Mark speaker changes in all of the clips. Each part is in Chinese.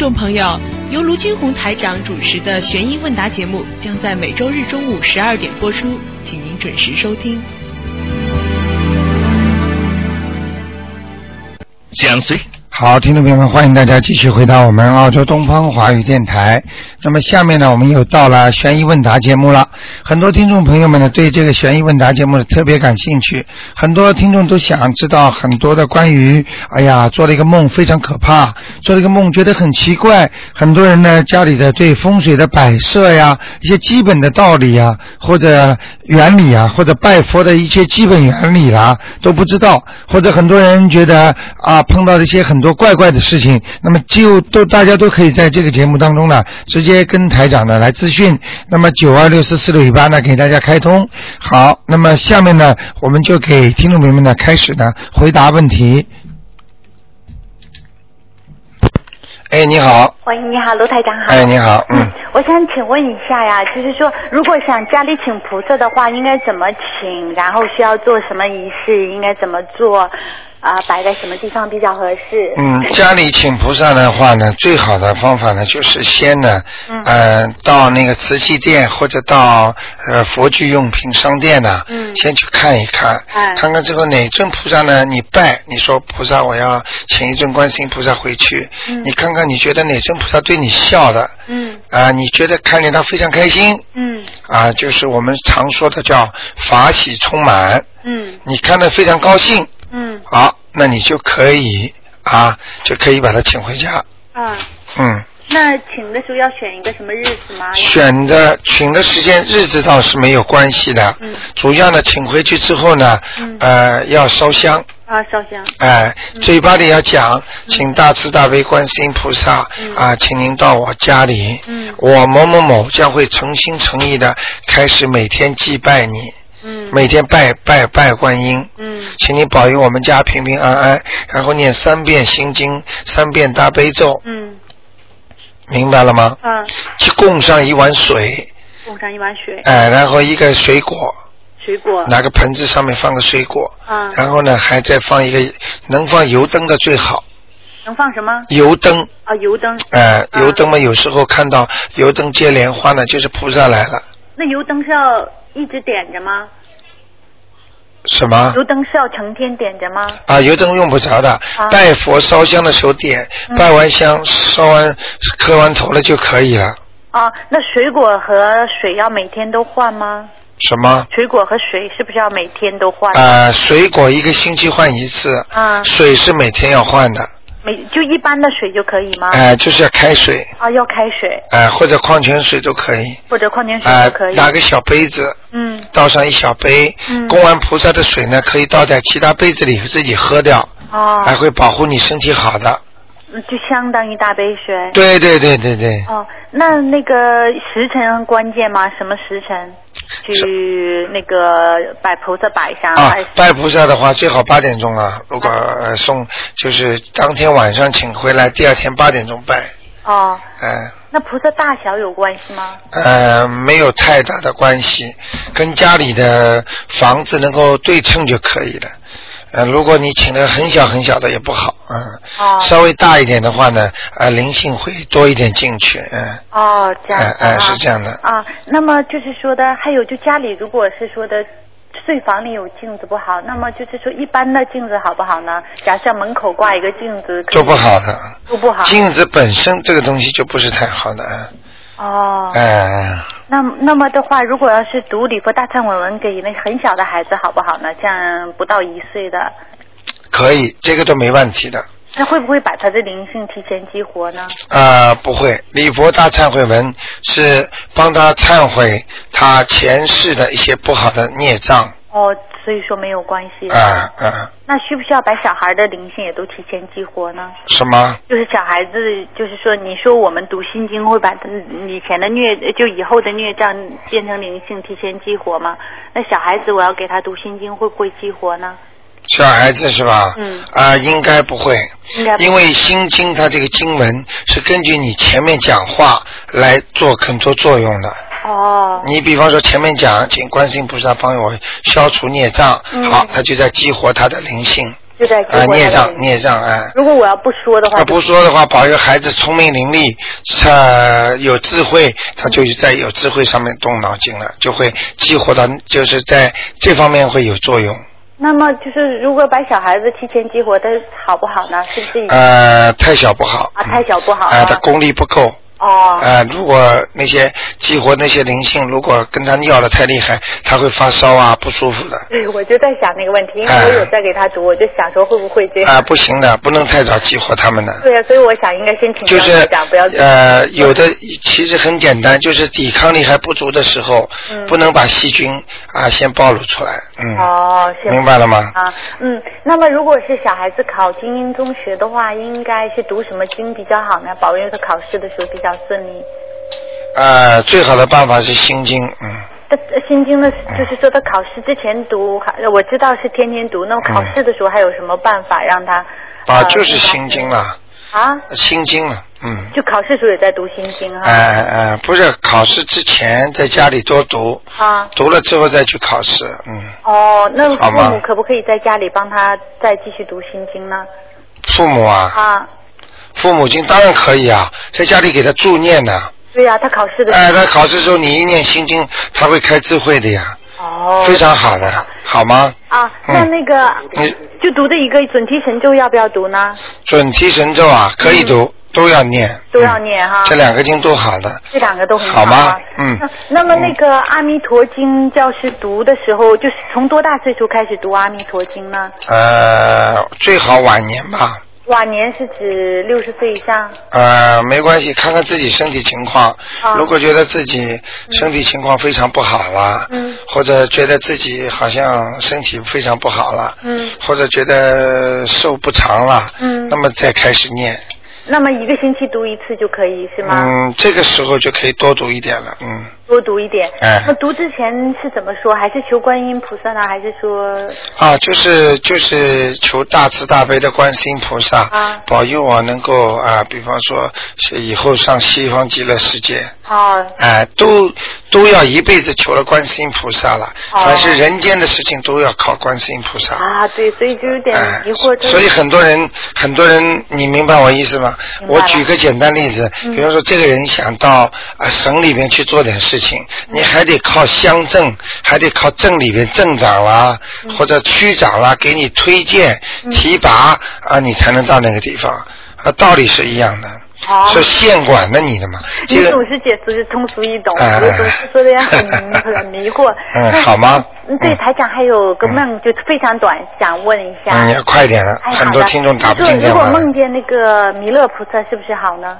Speaker 1: 众朋友，由卢军红台长主持的悬疑问答节目将在每周日中午十二点播出，请您准时收听。
Speaker 2: 想随
Speaker 3: 好，听众朋友们，欢迎大家继续回到我们澳洲东方华语电台。那么下面呢，我们又到了悬疑问答节目了。很多听众朋友们呢，对这个悬疑问答节目呢特别感兴趣。很多听众都想知道很多的关于，哎呀，做了一个梦非常可怕，做了一个梦觉得很奇怪。很多人呢，家里的对风水的摆设呀，一些基本的道理呀，或者原理啊，或者拜佛的一些基本原理啦，都不知道。或者很多人觉得啊，碰到一些很多怪怪的事情，那么就都大家都可以在这个节目当中呢，直接跟台长呢来咨询。那么九二六四四六一八呢，给大家开通。好，那么下面呢，我们就给听众朋友们呢开始呢回答问题。哎，你好，
Speaker 4: 喂，你好，卢台长好。
Speaker 3: 哎，你好，嗯，
Speaker 4: 我想请问一下呀，就是说，如果想家里请菩萨的话，应该怎么请？然后需要做什么仪式？应该怎么做？啊、摆在什么地方比较合适？
Speaker 3: 嗯，家里请菩萨的话呢，最好的方法呢，就是先呢，
Speaker 4: 嗯。
Speaker 3: 呃，到那个瓷器店或者到呃佛具用品商店呢，
Speaker 4: 嗯。
Speaker 3: 先去看一看，
Speaker 4: 哎。
Speaker 3: 看看这个哪尊菩萨呢，你拜，你说菩萨我要请一尊观世音菩萨回去，
Speaker 4: 嗯。
Speaker 3: 你看看你觉得哪尊菩萨对你笑的，
Speaker 4: 嗯。
Speaker 3: 啊、你觉得看见他非常开心，
Speaker 4: 嗯。
Speaker 3: 啊、就是我们常说的叫法喜充满，
Speaker 4: 嗯。
Speaker 3: 你看的非常高兴，
Speaker 4: 嗯。
Speaker 3: 好，那你就可以啊，就可以把他请回家。
Speaker 4: 嗯，
Speaker 3: 嗯，
Speaker 4: 那请的时候要选一个什么日子吗？
Speaker 3: 选的请的时间日子倒是没有关系的，
Speaker 4: 嗯。
Speaker 3: 主要呢，请回去之后呢，
Speaker 4: 嗯。
Speaker 3: 呃，要烧香，
Speaker 4: 啊，烧香。
Speaker 3: 哎、
Speaker 4: 嗯。
Speaker 3: 嘴巴里要讲，请大慈大悲观世音菩萨、
Speaker 4: 嗯。
Speaker 3: 啊，请您到我家里，
Speaker 4: 嗯。
Speaker 3: 我某某某将会诚心诚意的开始每天祭拜你，
Speaker 4: 嗯。
Speaker 3: 每天拜拜拜观音，
Speaker 4: 嗯。
Speaker 3: 请你保佑我们家平平安安，然后念三遍心经，三遍大悲咒，
Speaker 4: 嗯。
Speaker 3: 明白了吗？
Speaker 4: 嗯，
Speaker 3: 去供上一碗水，
Speaker 4: 供上一碗水，
Speaker 3: 哎、然后一个水果，
Speaker 4: 水果。
Speaker 3: 拿个盆子上面放个水果，
Speaker 4: 啊，
Speaker 3: 然后呢还再放一个能放油灯的最好，
Speaker 4: 能放什么？
Speaker 3: 油灯，
Speaker 4: 啊，油灯。
Speaker 3: 哎、
Speaker 4: 啊。
Speaker 3: 油灯嘛有时候看到油灯接莲花呢，就是菩萨来了，
Speaker 4: 那油灯是要一直点着吗？
Speaker 3: 什么？
Speaker 4: 油灯是要成天点着吗？
Speaker 3: 啊，油灯用不着的，
Speaker 4: 啊
Speaker 3: 拜佛烧香的时候点，
Speaker 4: 嗯
Speaker 3: 拜完香烧完磕完头了就可以了。
Speaker 4: 啊，那水果和水要每天都换吗？
Speaker 3: 什么？
Speaker 4: 水果和水是不是要每天都换？
Speaker 3: 呃，水果一个星期换一次，
Speaker 4: 啊，
Speaker 3: 水是每天要换的，
Speaker 4: 每就一般的水就可以吗？
Speaker 3: 哎、就是要开水，
Speaker 4: 啊，要开水
Speaker 3: 哎、或者矿泉水都可以，
Speaker 4: 或者矿泉水
Speaker 3: 哎、
Speaker 4: 都可以。
Speaker 3: 拿个小杯子，
Speaker 4: 嗯
Speaker 3: 倒上一小杯，
Speaker 4: 嗯
Speaker 3: 供完菩萨的水呢，可以倒在其他杯子里自己喝掉，
Speaker 4: 哦，
Speaker 3: 还会保护你身体好的。
Speaker 4: 嗯就相当于大杯水。
Speaker 3: 对对对对对，
Speaker 4: 哦，那那个时辰很关键吗？什么时辰去那个拜菩萨摆上？
Speaker 3: 啊，拜菩萨的话最好八点钟啊，如果、呃、送就是当天晚上请回来，第二天八点钟拜，
Speaker 4: 哦，
Speaker 3: 哎、
Speaker 4: 那菩萨大小有关系吗？
Speaker 3: 呃，没有太大的关系，跟家里的房子能够对称就可以了。呃，如果你请的很小很小的也不好，嗯，
Speaker 4: 哦
Speaker 3: 稍微大一点的话呢，呃，灵性会多一点进去，嗯，
Speaker 4: 哦，这样子
Speaker 3: 哎哎
Speaker 4: 啊
Speaker 3: 是这样的
Speaker 4: 啊。那么就是说的，还有就家里如果是说的。睡房里有镜子不好，那么就是说一般的镜子好不好呢？假设门口挂一个镜子，可以
Speaker 3: 都不好的。
Speaker 4: 都不好。
Speaker 3: 镜子本身这个东西就不是太好的，
Speaker 4: 哦，
Speaker 3: 哎、
Speaker 4: 那那么的话，如果要是读礼佛大忏悔文给那很小的孩子好不好呢？像不到一岁的，
Speaker 3: 可以，这个都没问题的。
Speaker 4: 那会不会把他的灵性提前激活呢？
Speaker 3: 啊、不会，礼佛大忏悔文是帮他忏悔他前世的一些不好的孽障，
Speaker 4: 哦，所以说没有关系。
Speaker 3: 啊、啊、
Speaker 4: 那需不需要把小孩的灵性也都提前激活呢？
Speaker 3: 什么？
Speaker 4: 就是小孩子，就是说，你说我们读心经会把以前的虐，就以后的虐障变成灵性提前激活吗？那小孩子我要给他读心经，会不会激活呢？
Speaker 3: 小孩子是吧？
Speaker 4: 嗯
Speaker 3: 啊、应该不会，
Speaker 4: 应该不
Speaker 3: 因为心经它这个经文是根据你前面讲话来做很多作用的。
Speaker 4: 哦，
Speaker 3: 你比方说前面讲，请观世音菩萨帮我消除孽障，
Speaker 4: 嗯
Speaker 3: 好，他就在激活他的灵性。
Speaker 4: 就在激
Speaker 3: 啊，
Speaker 4: 活
Speaker 3: 孽障孽障啊。
Speaker 4: 如果我要不说的话，
Speaker 3: 他不说的话，保佑孩子聪明伶俐，他有智慧，他就在有智慧上面动脑筋了，就会激活到，就是在这方面会有作用。
Speaker 4: 那么就是如果把小孩子提前激活，他好不好呢？是不是？
Speaker 3: 呃，太小不好。
Speaker 4: 啊太小不好
Speaker 3: 啊、
Speaker 4: 啊
Speaker 3: 他功力不够。
Speaker 4: 哦。
Speaker 3: 啊，如果那些激活那些灵性，如果跟他尿的太厉害，他会发烧啊，不舒服的。
Speaker 4: 对，我就在想那个问题，因为
Speaker 3: 哎
Speaker 4: 我有在给他读，我就想说会不会这样。
Speaker 3: 啊，不行的，不能太早激活他们的。
Speaker 4: 对啊，所以我想应该先请教
Speaker 3: 就是呃，有的其实很简单，就是抵抗力还不足的时候，
Speaker 4: 嗯
Speaker 3: 不能把细菌啊先暴露出来。嗯，
Speaker 4: 哦，是
Speaker 3: 明白了吗？
Speaker 4: 啊，嗯，那么如果是小孩子考精英中学的话，应该是读什么经比较好呢？保佑他考试的时候比较顺利。
Speaker 3: 呃，最好的办法是心经，嗯，
Speaker 4: 心经的，就是说他考试之前读，还我知道是天天读。那么考试的时候还有什么办法让他？
Speaker 3: 啊，
Speaker 4: 呃
Speaker 3: 就是心经了，
Speaker 4: 啊，
Speaker 3: 心经了，嗯。
Speaker 4: 就考试时候也在读心经
Speaker 3: 哎
Speaker 4: 啊。
Speaker 3: 哎哎，不是考试之前在家里多读，
Speaker 4: 啊。
Speaker 3: 读了之后再去考试，嗯。
Speaker 4: 哦，那父母可不可以在家里帮他再继续读心经呢？
Speaker 3: 父母啊，
Speaker 4: 啊，
Speaker 3: 父母亲当然可以啊，在家里给他助念呢。
Speaker 4: 对呀、他考试的时候。
Speaker 3: 哎，他考试的时候你一念心经，他会开智慧的呀，
Speaker 4: 哦。
Speaker 3: 非常好的，好吗？
Speaker 4: 啊，
Speaker 3: 嗯
Speaker 4: 那那个、
Speaker 3: 你
Speaker 4: 就读的一个准提神咒要不要读呢？
Speaker 3: 准提神咒啊，可以读，都要念。
Speaker 4: 嗯都要念哈
Speaker 3: 嗯这两个经都好的。
Speaker 4: 这两个都很
Speaker 3: 好吗
Speaker 4: 啊
Speaker 3: 嗯
Speaker 4: 那那么那个《阿弥陀经》教师读的时候，就是从多大岁数开始读《阿弥陀经》呢？
Speaker 3: 呃，最好晚年吧。
Speaker 4: 晚年是指六十岁以上。
Speaker 3: 呃，没关系，看看自己身体情况。
Speaker 4: 啊
Speaker 3: 如果觉得自己身体情况非常不好了，
Speaker 4: 嗯
Speaker 3: 或者觉得自己好像身体非常不好了，
Speaker 4: 嗯
Speaker 3: 或者觉得寿不长了，
Speaker 4: 嗯
Speaker 3: 那么再开始念。
Speaker 4: 那么一个星期读一次就可以是吗？
Speaker 3: 嗯，这个时候就可以多读一点了。嗯，
Speaker 4: 多读一点。
Speaker 3: 哎
Speaker 4: 那读之前是怎么说？还是求观音菩萨呢？还是说？
Speaker 3: 啊，就是就是求大慈大悲的观世音菩萨、
Speaker 4: 啊
Speaker 3: 保佑我能够啊，比方说是以后上西方极乐世界。
Speaker 4: 哦
Speaker 3: 哎，都都要一辈子求了观世音菩萨了，
Speaker 4: 哦
Speaker 3: 凡是人间的事情都要靠观世音菩萨。
Speaker 4: 啊，对，所以就有点
Speaker 3: 哎
Speaker 4: 疑惑。这
Speaker 3: 所以很多人，很多人，你明白我意思吗？我举个简单例子，
Speaker 4: 嗯
Speaker 3: 比方说这个人想到啊省里面去做点事情，
Speaker 4: 嗯
Speaker 3: 你还得靠乡镇，还得靠镇里边镇长啦，
Speaker 4: 嗯
Speaker 3: 或者区长啦给你推荐、提拔啊，你才能到那个地方。啊，道理是一样的，
Speaker 4: 哦
Speaker 3: 是县管的你的嘛。这个
Speaker 4: 你总是解释是通俗易懂，
Speaker 3: 哎
Speaker 4: 我总是说的也很 很迷惑。
Speaker 3: 嗯好吗
Speaker 4: 嗯对，
Speaker 3: 嗯
Speaker 4: 台长还有个梦，就非常短，想问一下。
Speaker 3: 嗯，要快点很多听众打不
Speaker 4: 就如果
Speaker 3: 进电话。
Speaker 4: 梦见那个弥勒菩萨，是不是好呢？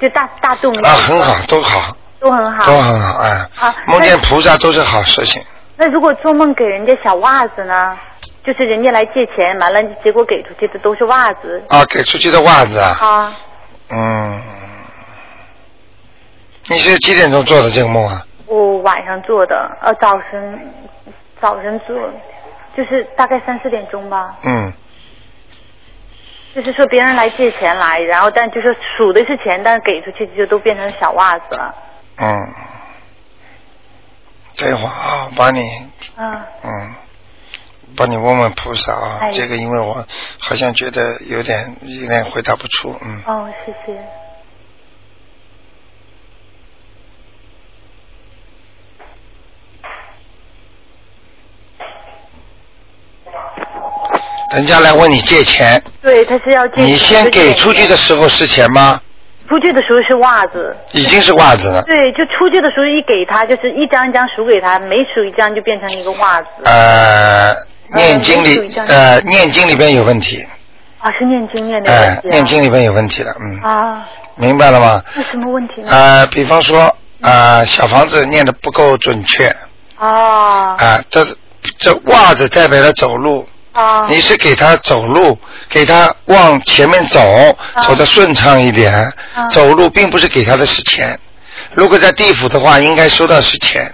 Speaker 4: 就大大肚弥勒
Speaker 3: 啊，很好，都好，
Speaker 4: 都很好。
Speaker 3: 都很好，哎
Speaker 4: 好，
Speaker 3: 梦见菩萨都是好事情。
Speaker 4: 那如果做梦给人家小袜子呢？就是人家来借钱，完了结果给出去的都是袜子。
Speaker 3: 啊，给出去的袜子啊，
Speaker 4: 啊，
Speaker 3: 嗯，你是几点钟做的这个梦啊？
Speaker 4: 我晚上做的，呃，早晨早晨做，就是大概三四点钟吧。
Speaker 3: 嗯，
Speaker 4: 就是说别人来借钱来，然后但就是数的是钱，但是给出去就都变成小袜子了。
Speaker 3: 嗯，等一会儿啊，我帮你，
Speaker 4: 嗯，
Speaker 3: 嗯，帮你问问菩萨啊，
Speaker 4: 哎
Speaker 3: 这个因为我好像觉得有点有点回答不出，嗯，
Speaker 4: 哦，谢谢。
Speaker 3: 人家来问你借钱，
Speaker 4: 对，他是要借钱。
Speaker 3: 你先给出去的时候是钱吗？
Speaker 4: 出去的时候是袜子。
Speaker 3: 已经是袜子了，
Speaker 4: 对，就出去的时候一给他，就是一张一张数给他，每数一张就变成一个袜子。
Speaker 3: 呃，念经里呃念经里边有问题，
Speaker 4: 啊，是念经念的
Speaker 3: 哎
Speaker 4: 问，题、啊。
Speaker 3: 念经里边有问题了，嗯，
Speaker 4: 啊，
Speaker 3: 明白了吗？
Speaker 4: 那什么问题呢？
Speaker 3: 呃，比方说，呃，小房子念的不够准确，
Speaker 4: 啊
Speaker 3: 啊、这这袜子代表了走路，
Speaker 4: 啊。
Speaker 3: 你是给他走路，给他往前面走，走得顺畅一点，
Speaker 4: 啊。
Speaker 3: 走路并不是给他的是钱。如果在地府的话，应该收到是钱。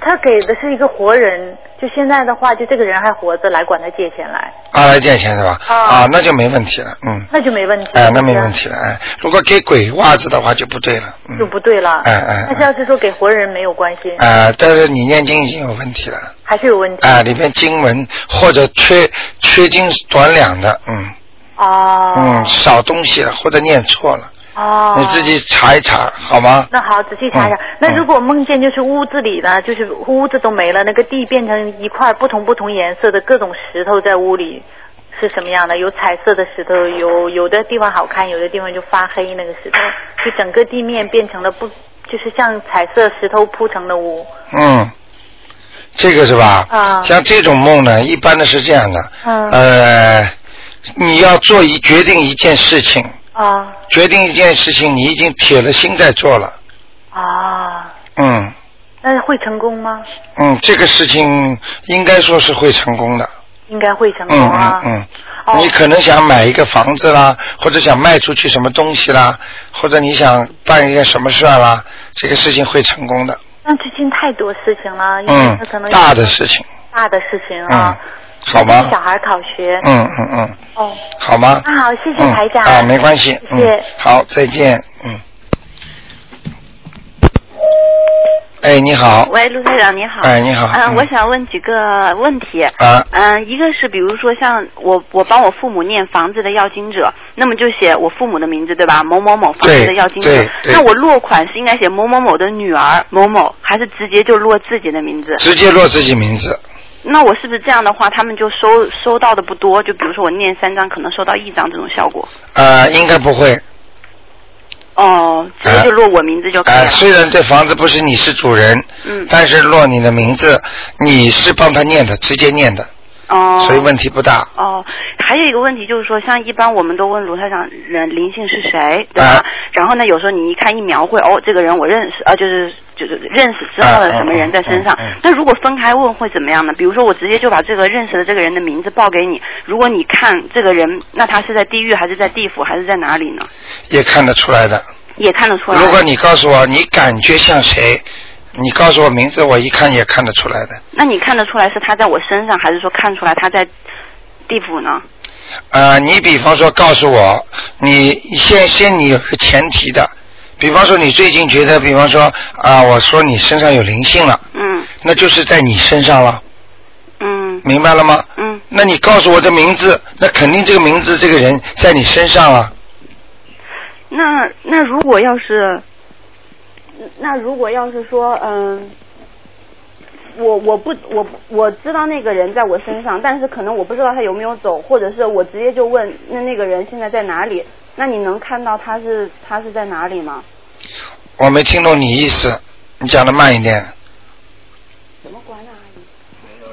Speaker 4: 他给的是一个活人，就现在的话，就这个人还活着来管他借钱来，
Speaker 3: 啊，来借钱是吧？
Speaker 4: 啊
Speaker 3: 啊，那就没问题了，嗯，
Speaker 4: 那就没问题。
Speaker 3: 哎，那没问题了，哎，如果给鬼袜子的话就不对了，嗯，
Speaker 4: 就不对了。
Speaker 3: 哎哎哎
Speaker 4: 但是要是说给活人没有关系。
Speaker 3: 啊，但是你念经已经有问题了，
Speaker 4: 还是有问题。
Speaker 3: 啊，里面经文或者缺缺斤短两的，嗯
Speaker 4: 哦。
Speaker 3: 嗯，少东西了或者念错了，
Speaker 4: 哦。
Speaker 3: 你自己查一查好吗？
Speaker 4: 那好，仔细查一下。
Speaker 3: 嗯
Speaker 4: 那如果梦见就是屋子里呢，就是屋子都没了，那个地变成一块不同不同颜色的各种石头在屋里，是什么样的？有彩色的石头，有有的地方好看，有的地方就发黑，那个石头就整个地面变成了不，就是像彩色石头铺成的屋。
Speaker 3: 嗯，这个是吧？
Speaker 4: 啊
Speaker 3: 像这种梦呢，一般的是这样的。
Speaker 4: 嗯
Speaker 3: 呃，你要做一决定一件事情，
Speaker 4: 啊
Speaker 3: 决定一件事情，你已经铁了心在做了。
Speaker 4: 啊，
Speaker 3: 嗯
Speaker 4: 那会成功吗？
Speaker 3: 嗯，这个事情应该说是会成功的。
Speaker 4: 应该会成功
Speaker 3: 嗯
Speaker 4: 啊。
Speaker 3: 嗯嗯。
Speaker 4: 哦
Speaker 3: 你可能想买一个房子啦，或者想卖出去什么东西啦，或者你想办一件什么事儿啦，这个事情会成功的。
Speaker 4: 但最近太多事情了，因为可能，
Speaker 3: 大的事情。
Speaker 4: 大的事情
Speaker 3: 嗯
Speaker 4: 啊。，
Speaker 3: 好吗
Speaker 4: 小？孩考学。
Speaker 3: 嗯嗯嗯，
Speaker 4: 哦，
Speaker 3: 好吗？
Speaker 4: 那好，谢谢
Speaker 3: 嗯
Speaker 4: 台长。
Speaker 3: 啊，没关系。
Speaker 4: 谢谢
Speaker 3: 嗯。好，再见。嗯。哎，你好。
Speaker 2: 喂，陆台长你好。
Speaker 3: 哎，你好。
Speaker 2: 嗯，我想问几个问题。
Speaker 3: 啊
Speaker 2: 嗯，一个是比如说像我我帮我父母念房子的要经者，那么就写我父母的名字对吧？某某某房子的要经者。那我落款是应该写某某某的女儿某某，还是直接就落自己的名字？
Speaker 3: 直接落自己名字。
Speaker 2: 那我是不是这样的话，他们就收收到的不多？就比如说我念三张，可能收到一张这种效果。
Speaker 3: 呃，应该不会。
Speaker 2: 哦，直接就落我名字就可以
Speaker 3: 呃，
Speaker 2: 了。
Speaker 3: 虽然这房子不是你是主人，
Speaker 2: 嗯。
Speaker 3: 但是落你的名字，你是帮他念的，直接念的，
Speaker 2: 哦。
Speaker 3: 所以问题不大。
Speaker 2: 哦，还有一个问题就是说，像一般我们都问卢台长人灵性是谁，对吧？
Speaker 3: 啊
Speaker 2: 然后呢，有时候你一看一描绘，哦，这个人我认识，啊，就是就是认识知道了什么人在身上。那如果分开问会怎么样呢？比如说我直接就把这个认识的这个人的名字报给你，如果你看这个人，那他是在地狱还是在地府还是在哪里呢？
Speaker 3: 也看得出来的。
Speaker 2: 也看得出来。
Speaker 3: 如果你告诉我你感觉像谁，你告诉我名字，我一看也看得出来的。
Speaker 2: 那你看得出来是他在我身上，还是说看出来他在地府呢？
Speaker 3: 呃，你比方说告诉我，你先先你有个前提的，比方说你最近觉得，比方说啊、我说你身上有灵性了，
Speaker 2: 嗯
Speaker 3: 那就是在你身上了，
Speaker 2: 嗯
Speaker 3: 明白了吗？
Speaker 2: 嗯。
Speaker 3: 那你告诉我的名字，那肯定这个名字这个人在你身上了。
Speaker 2: 那那如果要是，那如果要是说，嗯，我我不我我知道那个人在我身上，但是可能我不知道他有没有走，或者是我直接就问那那个人现在在哪里？那你能看到他是他是在哪里吗？
Speaker 3: 我没听懂你意思，你讲的慢一点。
Speaker 2: 怎么关啊，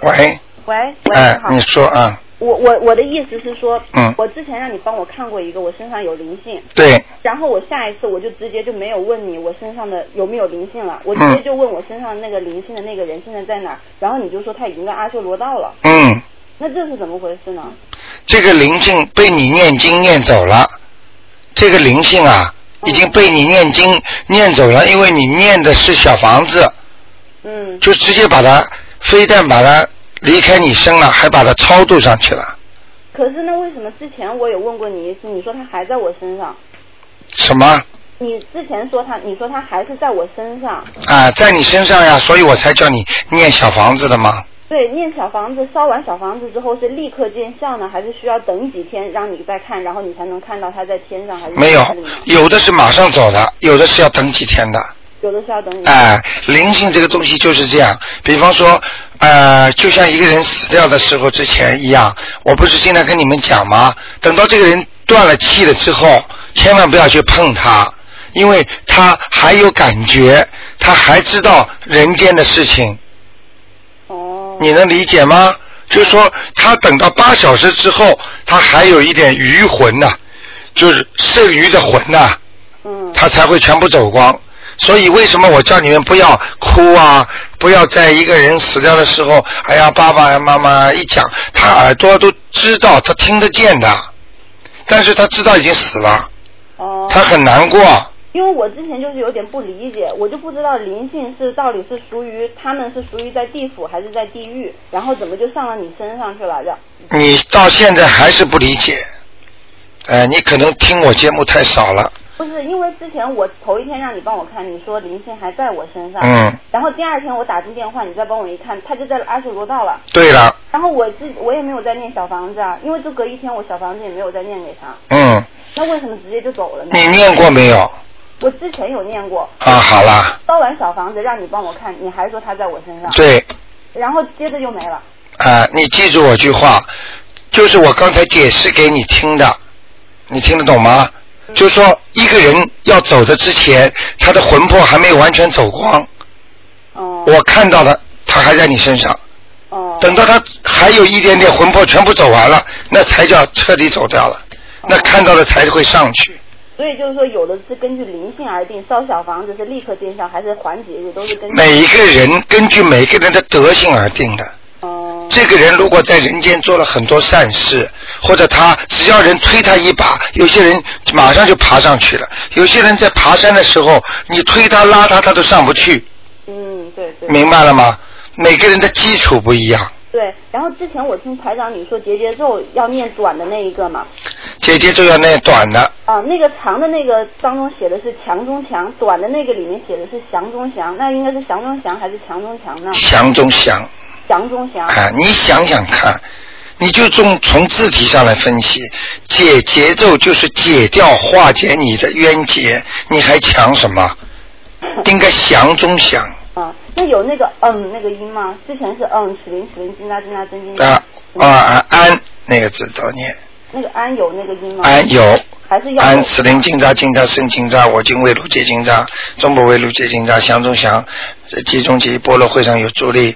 Speaker 2: 阿姨？
Speaker 3: 喂，
Speaker 2: 喂喂，
Speaker 3: 哎
Speaker 2: 你，
Speaker 3: 你说啊，
Speaker 2: 我我我的意思是说，
Speaker 3: 嗯。
Speaker 2: 我之前让你帮我看过一个，我身上有灵性，
Speaker 3: 对，
Speaker 2: 然后我下一次我就直接就没有问你我身上的有没有灵性了，我直接就问我身上那个灵性的那个人现在在哪儿，然后你就说他已经在阿修罗道了，
Speaker 3: 嗯，
Speaker 2: 那这是怎么回事呢？
Speaker 3: 这个灵性被你念经念走了，这个灵性啊，已经被你念经念走了，因为你念的是小房子，
Speaker 2: 嗯，
Speaker 3: 就直接把它，非但把它离开你身了，还把它超度上去了。
Speaker 2: 可是那为什么之前我有问过你一次，你说他还在我身上？
Speaker 3: 什么
Speaker 2: 你之前说他，你说他还是在我身上。
Speaker 3: 啊，在你身上呀，所以我才叫你念小房子的嘛。
Speaker 2: 对，念小房子，烧完小房子之后是立刻见效呢，还是需要等几天让你再看，然后你才能看到他在天上，还是
Speaker 3: 没有有的是马上走的，有的是要等几天的。
Speaker 2: 有的是要等你。
Speaker 3: 哎，灵性这个东西就是这样。比方说，呃，就像一个人死掉的时候之前一样，我不是经常跟你们讲吗？等到这个人断了气了之后，千万不要去碰他，因为他还有感觉，他还知道人间的事情。
Speaker 2: 哦。
Speaker 3: 你能理解吗？就是说，他等到八小时之后，他还有一点余魂呐、就是剩余的魂呐、
Speaker 2: 嗯。
Speaker 3: 他才会全部走光。所以为什么我叫你们不要哭啊？不要在一个人死掉的时候，哎呀，爸爸呀、妈妈一讲，他耳朵都知道，他听得见的，但是他知道已经死了，
Speaker 2: 哦。
Speaker 3: 他很难过。
Speaker 2: 因为我之前就是有点不理解，我就不知道灵性是到底是属于他们是属于在地府还是在地狱，然后怎么就上了你身上去了？这
Speaker 3: 你到现在还是不理解，呃，你可能听我节目太少了。
Speaker 2: 不是因为之前我头一天让你帮我看，你说灵性还在我身上，
Speaker 3: 嗯，
Speaker 2: 然后第二天我打进电话，你再帮我一看，他就在阿修罗道了。
Speaker 3: 对了，
Speaker 2: 然后我自我也没有在念小房子啊，因为就隔一天我小房子也没有再念给他，
Speaker 3: 嗯，
Speaker 2: 那为什么直接就走了呢？
Speaker 3: 你念过没有？
Speaker 2: 我之前有念过，
Speaker 3: 啊，好了，
Speaker 2: 烧完小房子让你帮我看，你还说他在我身上，
Speaker 3: 对，
Speaker 2: 然后接着就没了。
Speaker 3: 啊，你记住我句话，就是我刚才解释给你听的，你听得懂吗？就是说，一个人要走的之前，他的魂魄还没有完全走光，
Speaker 2: 哦、
Speaker 3: 我看到了，他还在你身上。
Speaker 2: 哦，
Speaker 3: 等到他还有一点点魂魄全部走完了，那才叫彻底走掉了，那看到的才会上去。
Speaker 2: 所以就是说，有的是根据灵性而定，烧小房子是立刻见效，还是缓解日，都是根据。
Speaker 3: 每一个人根据每个人的德性而定的。
Speaker 2: 哦、
Speaker 3: 这个人如果在人间做了很多善事，或者他只要人推他一把，有些人马上就爬上去了；有些人在爬山的时候，你推他拉他，他都上不去，
Speaker 2: 嗯，对对。
Speaker 3: 明白了吗？每个人的基础不一样，
Speaker 2: 对，然后之前我听台长你说结节咒要念短的那一个嘛，
Speaker 3: 结节奏要念短的，
Speaker 2: 啊，那个长的那个当中写的是强中强，短的那个里面写的是降中降，那应该是降中降还是强中强呢？
Speaker 3: 降中降。
Speaker 2: 降中降。
Speaker 3: 啊，你想想看，你就从从字体上来分析，解节奏就是解掉化解你的冤结，你还强什么？应该降中降
Speaker 2: 啊，那有那个嗯那个音吗？之前是嗯齿轮齿轮金扎金扎真金
Speaker 3: 啊啊啊安那个字多念，
Speaker 2: 那个安有那个音吗？
Speaker 3: 安有
Speaker 2: 还是要
Speaker 3: 安此灵金扎金扎生金扎，我今为卢结金扎，中不为卢结金扎，降中降，集中集波罗会上有助力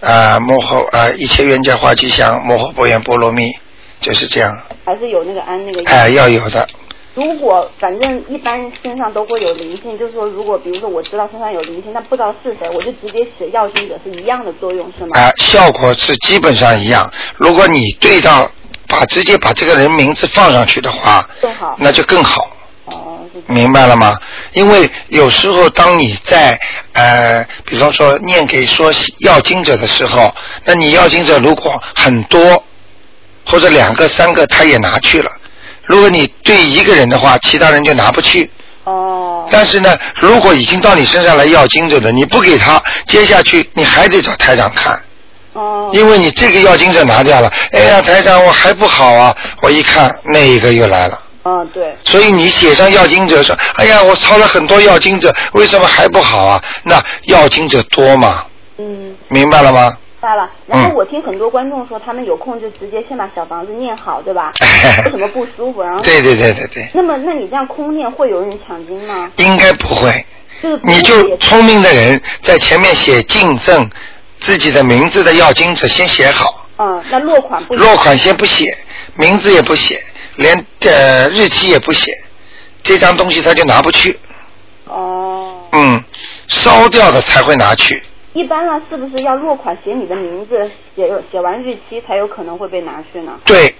Speaker 3: 啊，幕后啊一切冤家化吉祥，幕后不言波罗蜜，就是这样，
Speaker 2: 还是有那个安那个音。
Speaker 3: 哎要有的。
Speaker 2: 如果反正一般身上都会有灵性，就是说如果比如说我知道身上有灵性，但不知道是谁，我就直接写要经者是一样的作用是吗？
Speaker 3: 啊、效果是基本上一样。如果你对到把直接把这个人名字放上去的话，
Speaker 2: 更好。
Speaker 3: 那就更好，明白了吗？因为有时候当你在呃，比方说念给说要经者的时候，那你要经者如果很多或者两个三个，他也拿去了。如果你对一个人的话，其他人就拿不去。
Speaker 2: 哦。
Speaker 3: 但是呢，如果已经到你身上来要经者的，你不给他，接下去你还得找台长看。
Speaker 2: 哦。
Speaker 3: 因为你这个要经者拿掉了，哎呀，台长我还不好啊！我一看那一个又来了，
Speaker 2: 嗯，对。
Speaker 3: 所以你写上要经者说，哎呀，我抄了很多要经者，为什么还不好啊？那要经者多嘛，
Speaker 2: 嗯，
Speaker 3: 明白了吗？
Speaker 2: 明白了。然后
Speaker 3: 嗯
Speaker 2: 我听很多观众说，他们有空就直接先把小房子念好，对吧？有什么不舒服，然后。
Speaker 3: 对对对对对，
Speaker 2: 那么，那你这样空念会有人抢经吗？
Speaker 3: 应该不会。你就聪明的人在前面写进正自己的名字的要经者先写好，
Speaker 2: 嗯，那落款不写
Speaker 3: 落款先不写，名字也不写，连呃日期也不写，这张东西他就拿不去。
Speaker 2: 哦。
Speaker 3: 嗯，烧掉的才会拿去。
Speaker 2: 一般呢，是不是要落款写你的名字，写写完日期才有可能会被拿去呢？
Speaker 3: 对，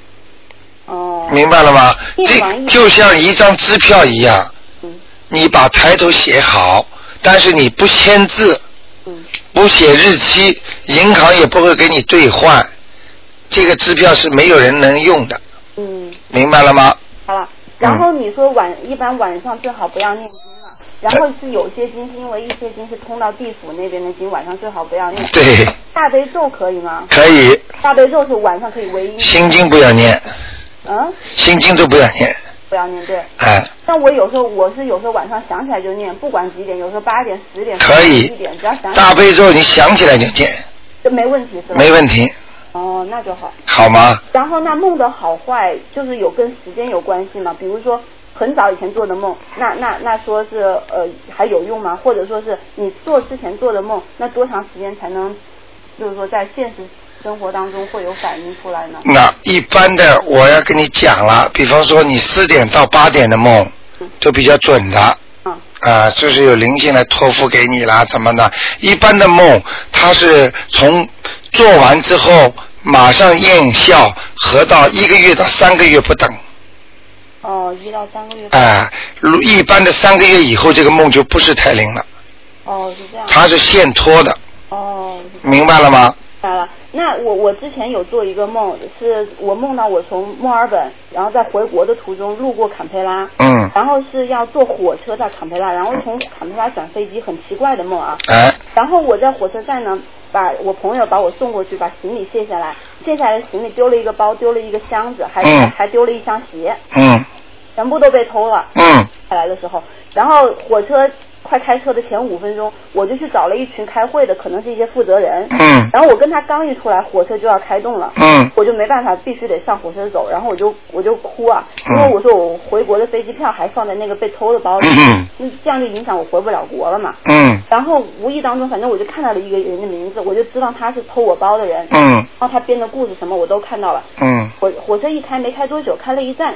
Speaker 2: 哦。
Speaker 3: 明白了吗？这就像一张支票一样，
Speaker 2: 嗯
Speaker 3: 你把抬头写好，但是你不签字，
Speaker 2: 嗯
Speaker 3: 不写日期，银行也不会给你兑换。这个支票是没有人能用的，
Speaker 2: 嗯，
Speaker 3: 明白了吗？
Speaker 2: 好了。然后你说晚一般晚上最好不要念经了，然后是有些经是因为一些经是通到地府那边的经，晚上最好不要念。
Speaker 3: 对，
Speaker 2: 大悲咒可以吗？
Speaker 3: 可以。
Speaker 2: 大悲咒是晚上可以唯一。
Speaker 3: 心经不要念，
Speaker 2: 嗯，
Speaker 3: 心经都不要念，
Speaker 2: 不要念对。
Speaker 3: 哎，
Speaker 2: 但我有时候我是有时候晚上想起来就念，不管几点，有时候八点、十点、
Speaker 3: 可以
Speaker 2: 一点，只要想起来
Speaker 3: 大悲咒你想起来就念，
Speaker 2: 就没问题是吧？
Speaker 3: 没问题，
Speaker 2: 哦，那就好。
Speaker 3: 好吗？
Speaker 2: 然后那梦的好坏就是有跟时间有关系吗？比如说很早以前做的梦，那那那说是呃还有用吗？或者说是你做之前做的梦，那多长时间才能就是说在现实生活当中会有反应出来呢？
Speaker 3: 那一般的我要跟你讲了，比方说你四点到八点的梦
Speaker 2: 嗯
Speaker 3: 都比较准的。
Speaker 2: 嗯
Speaker 3: 啊，就是有灵性来托付给你啦，怎么的？一般的梦，它是从做完之后马上验效，合到一个月到三个月不等。
Speaker 2: 哦，一到三个月。
Speaker 3: 哎，如一般的三个月以后，这个梦就不是太灵了，
Speaker 2: 哦，是这样。
Speaker 3: 它是现托的，
Speaker 2: 哦，
Speaker 3: 明白了吗？
Speaker 2: 明白了。那我我之前有做一个梦，是我梦到我从墨尔本，然后在回国的途中路过坎培拉，
Speaker 3: 嗯，
Speaker 2: 然后是要坐火车到坎培拉，然后从坎培拉转飞机，很奇怪的梦啊。
Speaker 3: 哎，
Speaker 2: 然后我在火车站呢，把我朋友把我送过去，把行李卸下来，卸下来的行李丢了一个包，丢了一个箱子，还、
Speaker 3: 嗯
Speaker 2: 还丢了一双鞋，
Speaker 3: 嗯
Speaker 2: 全部都被偷了。
Speaker 3: 嗯
Speaker 2: 下来的时候，然后火车快开车的前五分钟，我就去找了一群开会的，可能是一些负责人。
Speaker 3: 嗯。
Speaker 2: 然后我跟他刚一出来，火车就要开动了。
Speaker 3: 嗯。
Speaker 2: 我就没办法，必须得上火车走，然后我就我就哭啊，因
Speaker 3: 嗯
Speaker 2: 为我说我回国的飞机票还放在那个被偷的包里，
Speaker 3: 嗯。
Speaker 2: 那这样就影响我回不了国了嘛。
Speaker 3: 嗯。
Speaker 2: 然后无意当中，反正我就看到了一个人的名字，我就知道他是偷我包的人，
Speaker 3: 嗯。
Speaker 2: 然后他编的故事什么我都看到了。
Speaker 3: 嗯。
Speaker 2: 火火车一开没开多久，开了一站，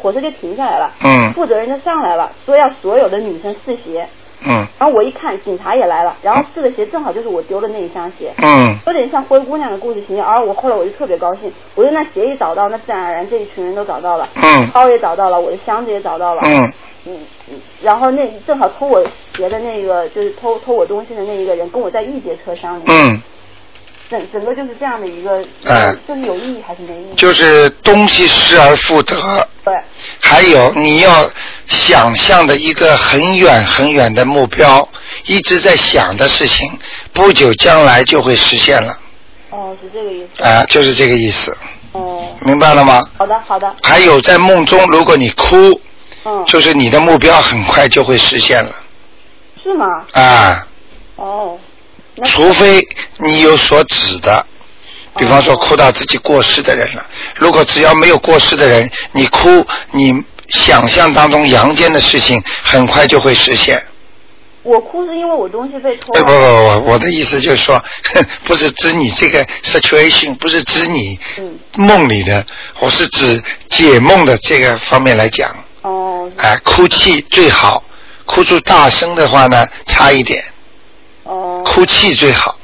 Speaker 2: 火车就停下来了，
Speaker 3: 嗯。
Speaker 2: 负责人就上来了，说要所有的女生试鞋，
Speaker 3: 嗯。
Speaker 2: 然后我一看警察也来了，然后试的鞋正好就是我丢的那一双鞋。
Speaker 3: 嗯。
Speaker 2: 有点像灰姑娘的故事情节，而我后来我就特别高兴，我就那鞋一找到，那自然而然这一群人都找到了，
Speaker 3: 嗯。
Speaker 2: 包也找到了，我的箱子也找到了，
Speaker 3: 嗯。
Speaker 2: 嗯，嗯然后那正好偷我鞋的那个就是偷偷我东西的那一个人跟我在一节车厢里，
Speaker 3: 嗯，
Speaker 2: 整整个就是这样的一个，
Speaker 3: 哎。
Speaker 2: 就是有意义还是没意义？
Speaker 3: 就是东西失而复得，
Speaker 2: 对，
Speaker 3: 还有你要想象的一个很远很远的目标，一直在想的事情，不久将来就会实现了
Speaker 2: 哦，是这个意思，
Speaker 3: 啊，就是这个意思，
Speaker 2: 哦，
Speaker 3: 明白了吗？
Speaker 2: 好的好的，
Speaker 3: 还有在梦中，如果你哭，
Speaker 2: 嗯，
Speaker 3: 就是你的目标很快就会实现了
Speaker 2: 是吗？
Speaker 3: 啊，
Speaker 2: 哦，那
Speaker 3: 除非你有所指的。比方说哭到自己过世的人了，如果只要没有过世的人，你哭，你想象当中阳间的事情很快就会实现。
Speaker 2: 我哭是因为我东西被偷
Speaker 3: 了，不不，不，我的意思就是说，不是指你这个 situation，不是指你
Speaker 2: 嗯，
Speaker 3: 梦里的，我是指解梦的这个方面来讲。
Speaker 2: 哦，
Speaker 3: 哎，哭泣最好，哭出大声的话呢，差一点，
Speaker 2: 哦，
Speaker 3: 哭泣最好。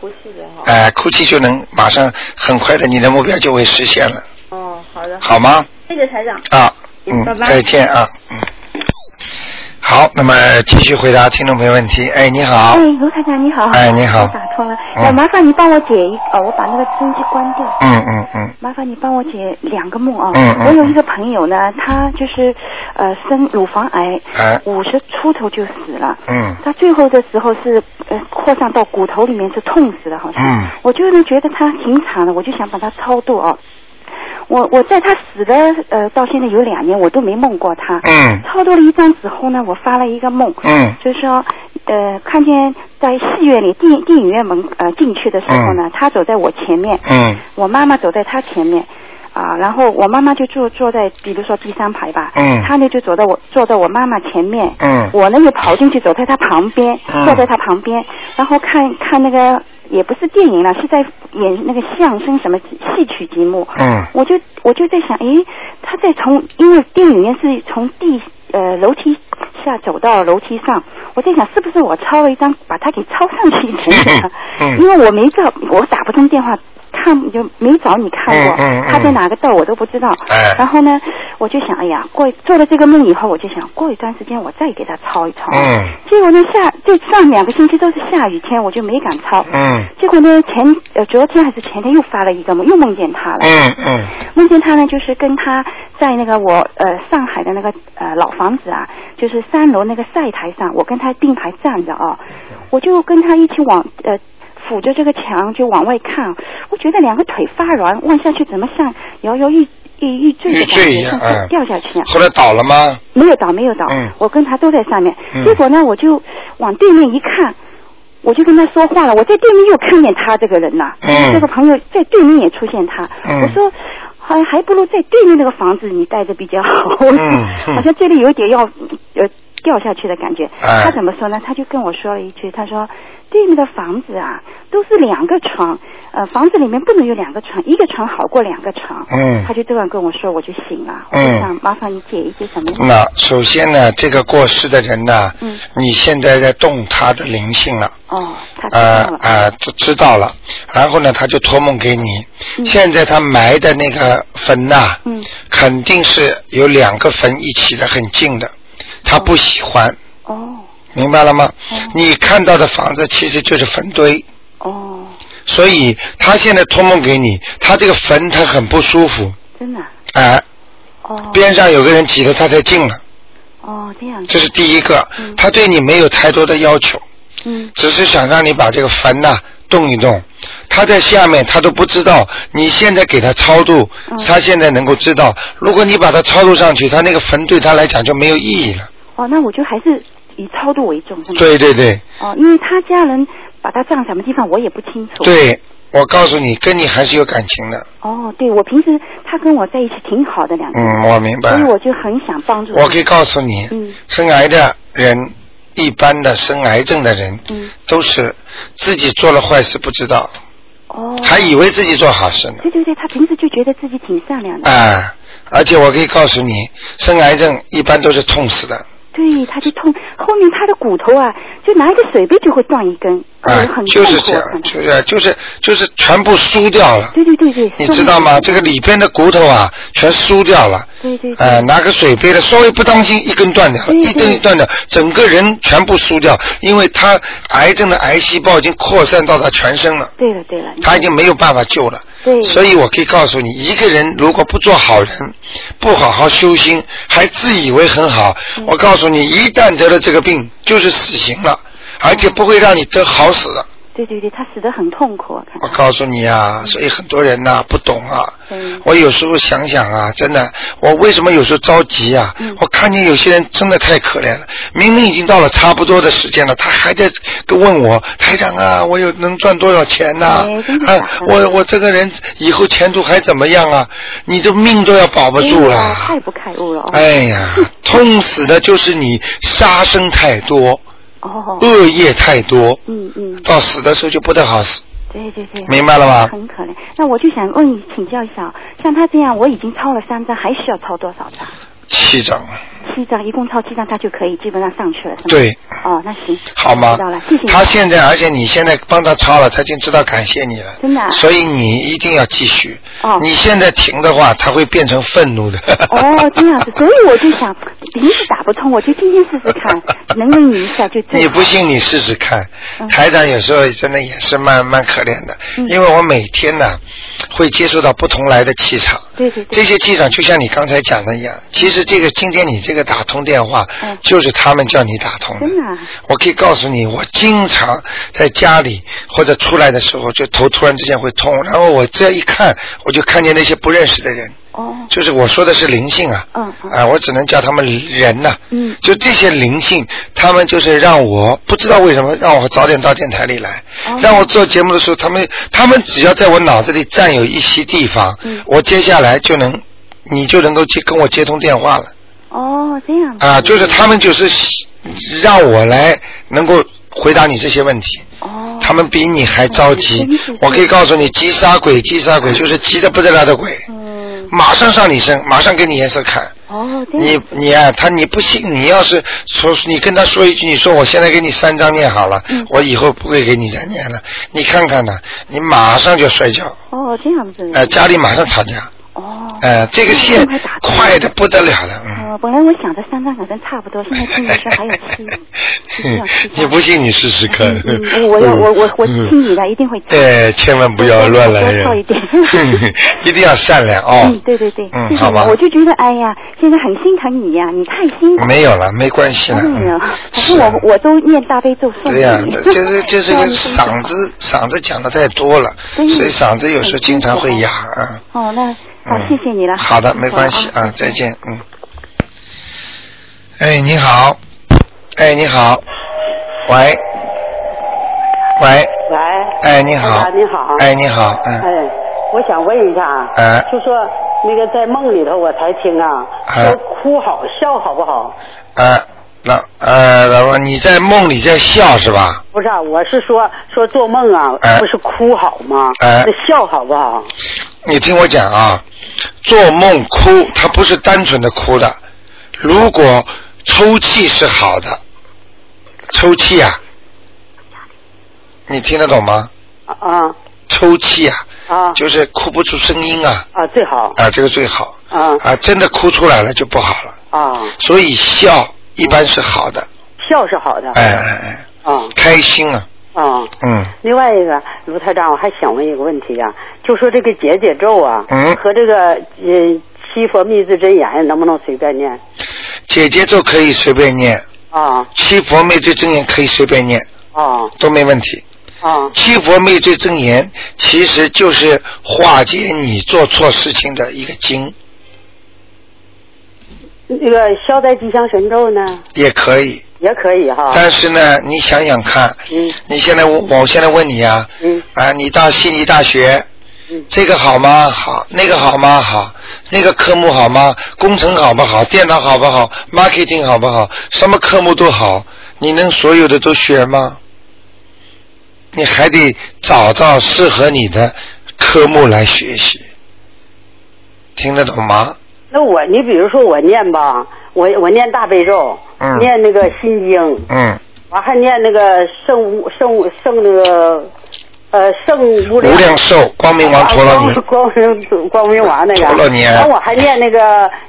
Speaker 2: 哭泣最好，
Speaker 3: 哎，哭泣就能马上很快的，你的目标就会实现了，
Speaker 2: 哦，好的，
Speaker 3: 好吗？
Speaker 2: 谢谢台长。
Speaker 3: 啊，嗯
Speaker 2: 拜，拜
Speaker 3: 再见啊，嗯。好，那么继续回答听众朋友问题。哎，你好
Speaker 5: 哎，，卢台长你好。
Speaker 3: 哎你好
Speaker 5: 我打通了。
Speaker 3: 嗯
Speaker 5: 呃，麻烦你帮我解一，哦，我把那个收音机关掉。
Speaker 3: 嗯嗯嗯
Speaker 5: 麻烦你帮我解两个梦啊。
Speaker 3: 嗯嗯
Speaker 5: 我有一个朋友呢，他就是呃生乳房癌
Speaker 3: 哎，
Speaker 5: 五十出头就死了。
Speaker 3: 嗯
Speaker 5: 他最后的时候是呃扩散到骨头里面，是痛死的，好像。
Speaker 3: 嗯
Speaker 5: 我就是觉得他挺惨的，我就想把他超度哦。我我在他死的呃到现在有两年，我都没梦过他。
Speaker 3: 嗯。
Speaker 5: 操作了一张之后呢，我发了一个梦，
Speaker 3: 嗯。
Speaker 5: 就是说，呃，看见在戏院里电电影院门呃进去的时候呢，他走在我前面，
Speaker 3: 嗯。
Speaker 5: 我妈妈走在他前面，啊，然后我妈妈就坐坐在比如说第三排吧，
Speaker 3: 嗯。
Speaker 5: 他呢就走到我坐在我妈妈前面，
Speaker 3: 嗯。
Speaker 5: 我呢又跑进去走在他旁边，
Speaker 3: 嗯
Speaker 5: 坐在他旁边，然后看看那个也不是电影了，是在演那个相声什么戏曲节目，
Speaker 3: 嗯
Speaker 5: 我就我就在想，诶，他在从因为电影院是从地呃楼梯下走到楼梯上，我在想是不是我抄了一张把他给抄上去的
Speaker 3: 嗯
Speaker 5: 因为我没找我打不通电话。看就没找你看过，
Speaker 3: 嗯嗯嗯
Speaker 5: 他在哪个道我都不知道。
Speaker 3: 哎
Speaker 5: 然后呢，我就想，哎呀，过做了这个梦以后，我就想过一段时间我再给他抄一抄。
Speaker 3: 嗯
Speaker 5: 结果呢，下这上两个星期都是下雨天，我就没敢抄。
Speaker 3: 嗯
Speaker 5: 结果呢，前呃昨天还是前天又发了一个梦，又梦见他了。
Speaker 3: 嗯嗯
Speaker 5: 梦见他呢，就是跟他在那个我呃上海的那个呃老房子啊，就是三楼那个晒台上，我跟他并排站着啊，我就跟他一起往呃扶着这个墙就往外看，我觉得两个腿发软，望下去怎么像摇摇欲欲欲坠的感觉，
Speaker 3: 欲坠一样
Speaker 5: 掉下去啊。
Speaker 3: 后来倒了吗？
Speaker 5: 没有倒，没有倒，
Speaker 3: 嗯
Speaker 5: 我跟他都在上面。
Speaker 3: 嗯
Speaker 5: 结果呢，我就往对面一看，我就跟他说话了。我在对面又看见他这个人呐、
Speaker 3: 嗯
Speaker 5: 这个朋友在对面也出现他。
Speaker 3: 嗯
Speaker 5: 我说。还还不如在对面那个房子你待着比较好，好像这里有点要呃掉下去的感觉。
Speaker 3: 哎
Speaker 5: 他怎么说呢？他就跟我说了一句，他说对面的房子啊都是两个床，呃房子里面不能有两个床，一个床好过两个床。
Speaker 3: 嗯
Speaker 5: 他就这样跟我说，我就醒了。
Speaker 3: 嗯
Speaker 5: 想麻烦你解一些什么？
Speaker 3: 那首先呢，这个过世的人呢，
Speaker 5: 嗯
Speaker 3: 你现在在动他的灵性了。
Speaker 5: 哦，他知
Speaker 3: 呃
Speaker 5: 道了。
Speaker 3: 呃，知知道了，然后呢，他就托梦给你。
Speaker 5: 嗯
Speaker 3: 现在他埋的那个坟呐、
Speaker 5: 嗯
Speaker 3: 肯定是有两个坟一起的，很近的，他不喜欢，
Speaker 5: 哦。
Speaker 3: 明白了吗？
Speaker 5: 哦。
Speaker 3: 你看到的房子其实就是坟堆，
Speaker 5: 哦。
Speaker 3: 所以他现在托梦给你，他这个坟他很不舒服，
Speaker 5: 真的啊。
Speaker 3: 哎、
Speaker 5: 哦。
Speaker 3: 边上有个人挤得他太近了，
Speaker 5: 哦，这样。
Speaker 3: 这是第一个。
Speaker 5: 嗯。
Speaker 3: 他对你没有太多的要求，
Speaker 5: 嗯。
Speaker 3: 只是想让你把这个坟呐、动一动。他在下面，他都不知道。你现在给他超度，
Speaker 5: 嗯
Speaker 3: 他现在能够知道。如果你把他超度上去，他那个坟对他来讲就没有意义了。
Speaker 5: 哦，那我就还是以超度为重，是吗？。
Speaker 3: 对对对
Speaker 5: 哦，因为他家人把他葬什么地方，我也不清楚。。
Speaker 3: 对，我告诉你，跟你还是有感情的。
Speaker 5: 哦，对，我平时他跟我在一起挺好的两个人。
Speaker 3: 嗯，我明白
Speaker 5: 所以。我就很想帮助。
Speaker 3: 我可以告诉你，
Speaker 5: 嗯
Speaker 3: 生癌的人，一般的生癌症的人，
Speaker 5: 嗯。
Speaker 3: 都是自己做了坏事不知道，
Speaker 5: 哦。
Speaker 3: 还以为自己做好事呢。
Speaker 5: 对对对，他平时就觉得自己挺善良的。
Speaker 3: 啊，而且我可以告诉你，生癌症一般都是痛死的，
Speaker 5: 对，他就痛，后面他的骨头啊，就拿一个水杯就会断一根，
Speaker 3: 啊就是这样，就是就是就是全部输掉了，
Speaker 5: 对对对对。
Speaker 3: 你知道吗？这个里边的骨头啊，全输掉了。
Speaker 5: 对对对。
Speaker 3: 呃，拿个水杯的，稍微不当心，一根断掉了，
Speaker 5: 对
Speaker 3: 一根
Speaker 5: 对
Speaker 3: 断掉，整个人全部输掉，因为他癌症的癌细胞已经扩散到他全身了，
Speaker 5: 对了对了。
Speaker 3: 他已经没有办法救了。
Speaker 5: 对。
Speaker 3: 所以我可以告诉你，一个人如果不做好人，不好好修心，还自以为很好，
Speaker 5: 嗯
Speaker 3: 我告诉你，一旦得了这个病，就是死刑了，而且不会让你得好死的。
Speaker 5: 对对对，他死得很痛苦，我
Speaker 3: 告诉你啊，所以很多人呐、不懂啊。
Speaker 5: 嗯
Speaker 3: 我有时候想想啊，真的，我为什么有时候着急啊？
Speaker 5: 嗯
Speaker 3: 我看见有些人真的太可怜了，明明已经到了差不多的时间了，他还在问我台长啊，我有能赚多少钱呐、啊，我我这个人以后前途还怎么样啊？你的命都要保不住了。
Speaker 5: 太不开悟了哦。
Speaker 3: 哎呀，痛死的就是你杀生太多，
Speaker 5: 哦。
Speaker 3: 恶业太多，
Speaker 5: 嗯嗯，
Speaker 3: 到死的时候就不得好死。
Speaker 5: 对对对。
Speaker 3: 明白了吗
Speaker 5: 很可怜。那我就想问你请教一下哦，像他这样，我已经抄了三张，还需要抄多少张？
Speaker 3: 七张，
Speaker 5: 七张，一共抄七张，他就可以基本上上去了，是吗？
Speaker 3: 对。
Speaker 5: 哦，那行。
Speaker 3: 好吗
Speaker 5: 知道了，谢谢。
Speaker 3: 他现在，而且你现在帮他抄了，他已经知道感谢你了。
Speaker 5: 真的啊
Speaker 3: 所以你一定要继续。
Speaker 5: 哦
Speaker 3: 你现在停的话，他会变成愤怒的。
Speaker 5: 哦，这样子，所以我就想，临时打不通，我就今天试试看，能问你一下就。
Speaker 3: 你不信你试试看，
Speaker 5: 嗯
Speaker 3: 台长有时候真的也是蛮蛮可怜的，
Speaker 5: 嗯
Speaker 3: 因为我每天呢会接触到不同来的气场，
Speaker 5: 对对对。
Speaker 3: 这些气场就像你刚才讲的一样，其实这个今天你这个打通电话，
Speaker 5: 嗯
Speaker 3: 就是他们叫你打通的。
Speaker 5: 真的啊
Speaker 3: 我可以告诉你，我经常在家里或者出来的时候，就头突然之间会痛，然后我这样一看，我就看见那些不认识的人，
Speaker 5: 哦。
Speaker 3: 就是我说的是灵性啊，
Speaker 5: 嗯嗯。
Speaker 3: 啊，我只能叫他们人呐、
Speaker 5: 嗯。
Speaker 3: 就这些灵性，他们就是让我不知道为什么让我早点到电台里来，
Speaker 5: 哦。
Speaker 3: 让我做节目的时候，他们他们只要在我脑子里占有一些地方，
Speaker 5: 嗯。
Speaker 3: 我接下来就能，你就能够接跟我接通电话了。
Speaker 5: 哦，这样。
Speaker 3: 啊，就是他们就是让我来能够回答你这些问题。
Speaker 5: 哦。
Speaker 3: 他们比你还着急。
Speaker 5: 嗯，
Speaker 3: 我可以告诉你，急杀鬼，急杀鬼就是急得不得了的鬼，
Speaker 5: 嗯。
Speaker 3: 马上上你身，马上给你颜色看。
Speaker 5: 哦，
Speaker 3: 你。你啊，他你不信，你要是说你跟他说一句，你说我现在给你三张念好了，
Speaker 5: 嗯
Speaker 3: 我以后不会给你再念了，你看看呢，你马上就摔跤，
Speaker 5: 哦，这样子。
Speaker 3: 呃，家里马上吵架，
Speaker 5: 哦。
Speaker 3: 呃，这个线
Speaker 5: 快
Speaker 3: 的不得了了，嗯。
Speaker 5: 呃，本来我想着三张可能差不多，现在听你说还有七。
Speaker 3: 你不信你试试看。
Speaker 5: 嗯嗯，我要我我我
Speaker 3: 嗯
Speaker 5: 听你的，一定会。
Speaker 3: 对，千万不要乱来人
Speaker 5: 一点，
Speaker 3: 一定要善良哦。
Speaker 5: 嗯，对对对，
Speaker 3: 嗯，好吧。
Speaker 5: 我就觉得，哎呀，现在很心疼你呀，你太辛苦。
Speaker 3: 没有了，没关系了。
Speaker 5: 哎呀
Speaker 3: 嗯，
Speaker 5: 可是我我都念大悲咒送
Speaker 3: 对呀。就是就是嗓子嗓子讲的太多了，所以嗓子有时候经常会哑啊。
Speaker 5: 哦，那好
Speaker 3: 嗯，
Speaker 5: 谢谢你了。
Speaker 3: 好的，没关系啊，再见，嗯。哎，你好，哎，你好，喂，喂，
Speaker 6: 喂，
Speaker 3: 哎，你好，
Speaker 6: 台长你好。
Speaker 3: 哎，你好，
Speaker 6: 哎
Speaker 3: 嗯，，
Speaker 6: 我想问一下啊，
Speaker 3: 哎
Speaker 6: 就说那个在梦里头我才听啊，
Speaker 3: 哎
Speaker 6: 说哭好笑好不好？
Speaker 3: 哎，老呃老婆，你在梦里在笑是吧？
Speaker 6: 不是啊，我是说说做梦啊，
Speaker 3: 哎
Speaker 6: 不是哭好吗？
Speaker 3: 哎
Speaker 6: 那笑好不好？
Speaker 3: 你听我讲啊，做梦哭，它不是单纯的哭的。如果抽泣是好的，抽泣啊，你听得懂吗？
Speaker 6: 啊啊。
Speaker 3: 抽泣啊，
Speaker 6: 啊。
Speaker 3: 就是哭不出声音啊，
Speaker 6: 啊，最好。
Speaker 3: 啊，这个最好。
Speaker 6: 啊。
Speaker 3: 啊，真的哭出来了就不好了。
Speaker 6: 啊，
Speaker 3: 所以笑一般是好的，
Speaker 6: 笑是好的。
Speaker 3: 哎哎哎，
Speaker 6: 啊。
Speaker 3: 开心啊，
Speaker 6: 啊。啊。
Speaker 3: 嗯，
Speaker 6: 另外一个，卢台长，我还想问一个问题啊，就说这个解解咒啊，
Speaker 3: 嗯。
Speaker 6: 和这个呃七佛密字真言能不能随便念？
Speaker 3: 姐姐咒可以随便念，
Speaker 6: 啊。
Speaker 3: 七佛密罪真言可以随便念，
Speaker 6: 啊。
Speaker 3: 都没问题。
Speaker 6: 啊。
Speaker 3: 七佛灭罪真言其实就是化解你做错事情的一个经，
Speaker 6: 那个消灾吉祥神咒呢，
Speaker 3: 也可以。
Speaker 6: 也可以哈。
Speaker 3: 但是呢，你想想看，
Speaker 6: 嗯
Speaker 3: 你现在我我现在问你啊，
Speaker 6: 嗯
Speaker 3: 啊，你到悉尼大学，
Speaker 6: 嗯
Speaker 3: 这个好吗？好，那个好吗？好，那个科目好吗？工程好不好？电脑好不好？marketing 好不好？什么科目都好，你能所有的都学吗？你还得找到适合你的科目来学习，听得懂吗？
Speaker 6: 那我，你比如说我念吧，我我念大悲咒，
Speaker 3: 嗯。
Speaker 6: 念那个心经，
Speaker 3: 嗯，
Speaker 6: 完还念那个圣无圣无圣那个呃圣无量。
Speaker 3: 无量寿光明王陀罗尼。
Speaker 6: 啊光光明光明王那个，
Speaker 3: 陀罗尼
Speaker 6: 完我还念那个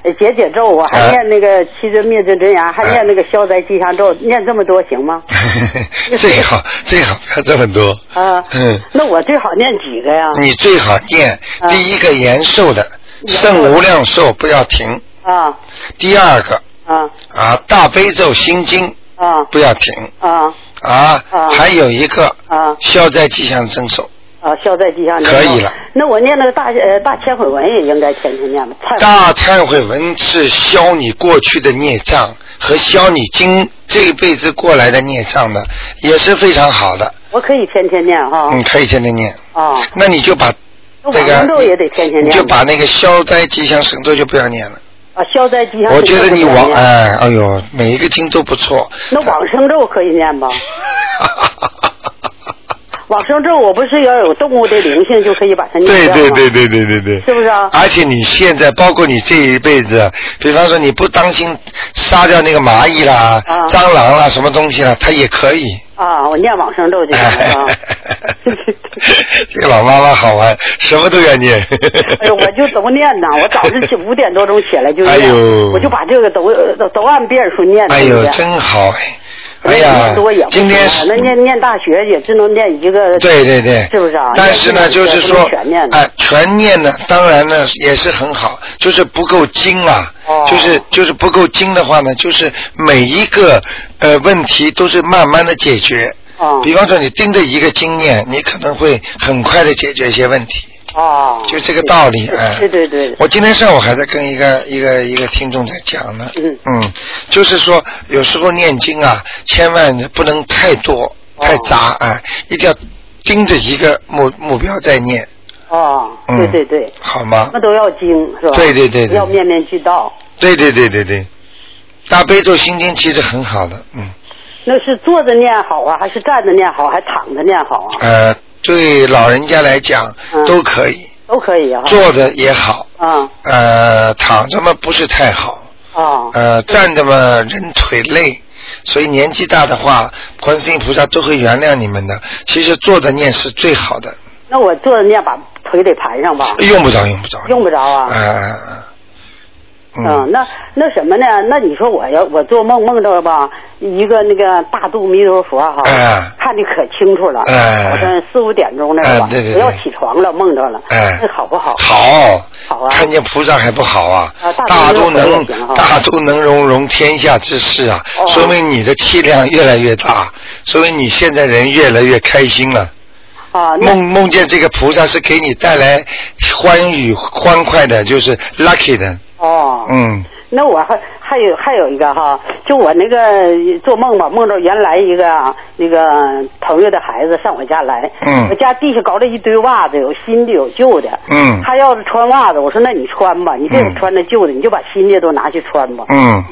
Speaker 6: 呃解解咒，我还
Speaker 3: 啊
Speaker 6: 念那个七真灭罪真言，还念那个消灾吉祥咒，念这么多行吗？
Speaker 3: 最好最好不要这么多。
Speaker 6: 啊，
Speaker 3: 嗯，
Speaker 6: 那我最好念几个呀？
Speaker 3: 你最好念
Speaker 6: 啊。
Speaker 3: 第一个延寿的圣无量寿不要停，
Speaker 6: 啊。
Speaker 3: 第二个
Speaker 6: 啊
Speaker 3: 啊大悲咒心经
Speaker 6: 啊
Speaker 3: 不要停
Speaker 6: 啊
Speaker 3: 啊
Speaker 6: 啊，
Speaker 3: 还有一个
Speaker 6: 啊
Speaker 3: 消灾吉祥真手，
Speaker 6: 啊！消灾吉祥
Speaker 3: 可以了。
Speaker 6: 那我念那个大呃大忏悔文也应该天天念吧？忏
Speaker 3: 大忏悔文是消你过去的孽障和消你今这一辈子过来的孽障的，也是非常好的。
Speaker 6: 我可以天天念哈。
Speaker 3: 嗯，可以天天念。
Speaker 6: 啊，
Speaker 3: 那你就把
Speaker 6: 那
Speaker 3: 这个
Speaker 6: 往生咒也得天天念吧。
Speaker 3: 你就把那个消灾吉祥神咒就不要念了。
Speaker 6: 啊消灾吉祥。
Speaker 3: 我觉得你往
Speaker 6: 往
Speaker 3: 哎哎呦，每一个经都不错。
Speaker 6: 那往生咒可以念吧？往生咒我不是要有动物的灵性就可以把它念
Speaker 3: 对？对对对对对对。
Speaker 6: 是不是啊？
Speaker 3: 而且你现在，包括你这一辈子，比方说你不当心杀掉那个蚂蚁啦、
Speaker 6: 啊
Speaker 3: 蟑螂啦、什么东西啦，它也可以。
Speaker 6: 啊，我念往生咒就行了啊。
Speaker 3: 这个老妈妈好玩，什么都要念。
Speaker 6: 哎呦，我就都念呐，我早上起五点多钟起来就念，
Speaker 3: 哎呦
Speaker 6: 我就把这个都都都按遍数念。
Speaker 3: 哎呦，真好哎！
Speaker 6: 我
Speaker 3: 哎呀今天
Speaker 6: 行啊那念念大学也只能念一个。
Speaker 3: 对对对，
Speaker 6: 是不是啊？
Speaker 3: 但是呢，就是说哎，全念呢，当然呢也是很好，就是不够精啊，
Speaker 6: 哦
Speaker 3: 就是就是不够精的话呢，就是每一个呃问题都是慢慢的解决。
Speaker 6: 哦
Speaker 3: 比方说，你盯着一个经验，你可能会很快的解决一些问题，
Speaker 6: 哦，
Speaker 3: 就这个道理哎。
Speaker 6: 对对对，
Speaker 3: 我今天上午还在跟一个一个一个听众在讲呢，
Speaker 6: 嗯。
Speaker 3: 嗯就是说有时候念经啊，千万不能太多太杂哎，一定要盯着一个目目标在念，
Speaker 6: 哦，
Speaker 3: 嗯。
Speaker 6: 对对对，
Speaker 3: 好吗？
Speaker 6: 那？都要精是吧？
Speaker 3: 对对对对。
Speaker 6: 要面面俱到。
Speaker 3: 对对对对对，大悲咒心经其实很好的，嗯，
Speaker 6: 那是坐着念好啊，还是站着念好，还躺着念好啊？
Speaker 3: 呃，对老人家来讲
Speaker 6: 嗯
Speaker 3: 都可以，
Speaker 6: 都可以啊。
Speaker 3: 坐着也好，
Speaker 6: 啊
Speaker 3: 呃，躺着嘛不是太好，
Speaker 6: 啊
Speaker 3: 呃，站着嘛人腿累，所以年纪大的话，观世音菩萨都会原谅你们的。其实坐着念是最好的，
Speaker 6: 那我坐着念，把腿得盘上吧？
Speaker 3: 用不着，用不着，
Speaker 6: 用不着啊。
Speaker 3: 呃，嗯，
Speaker 6: 嗯，那那什么呢？那你说我要我做梦梦着吧，一个那个大肚弥陀佛哈，
Speaker 3: 哎
Speaker 6: 看的可清楚了，
Speaker 3: 哎
Speaker 6: 好像四五点钟那个吧，
Speaker 3: 哎对对对
Speaker 6: 我要起床了，梦着了，
Speaker 3: 哎
Speaker 6: 那好不好？
Speaker 3: 好，
Speaker 6: 好啊
Speaker 3: 看见菩萨还不好啊？
Speaker 6: 啊大
Speaker 3: 大都
Speaker 6: 都能
Speaker 3: 大肚能容容天下之事啊，
Speaker 6: 哦
Speaker 3: 说明你的气量越来越大，说明你现在人越来越开心了。
Speaker 6: 啊，
Speaker 3: 梦梦见这个菩萨是给你带来欢愉欢快的，就是 lucky 的，
Speaker 6: 哦，
Speaker 3: 嗯，
Speaker 6: 那我还还有还有一个哈，就我那个做梦吧，梦着原来一个啊那个朋友的孩子上我家来，
Speaker 3: 嗯。
Speaker 6: 我家地下搞了一堆袜子，有新的有旧的，
Speaker 3: 嗯。
Speaker 6: 他要是穿袜子，我说那你穿吧，你别
Speaker 3: 嗯
Speaker 6: 穿那旧的，你就把新的都拿去穿吧，
Speaker 3: 嗯，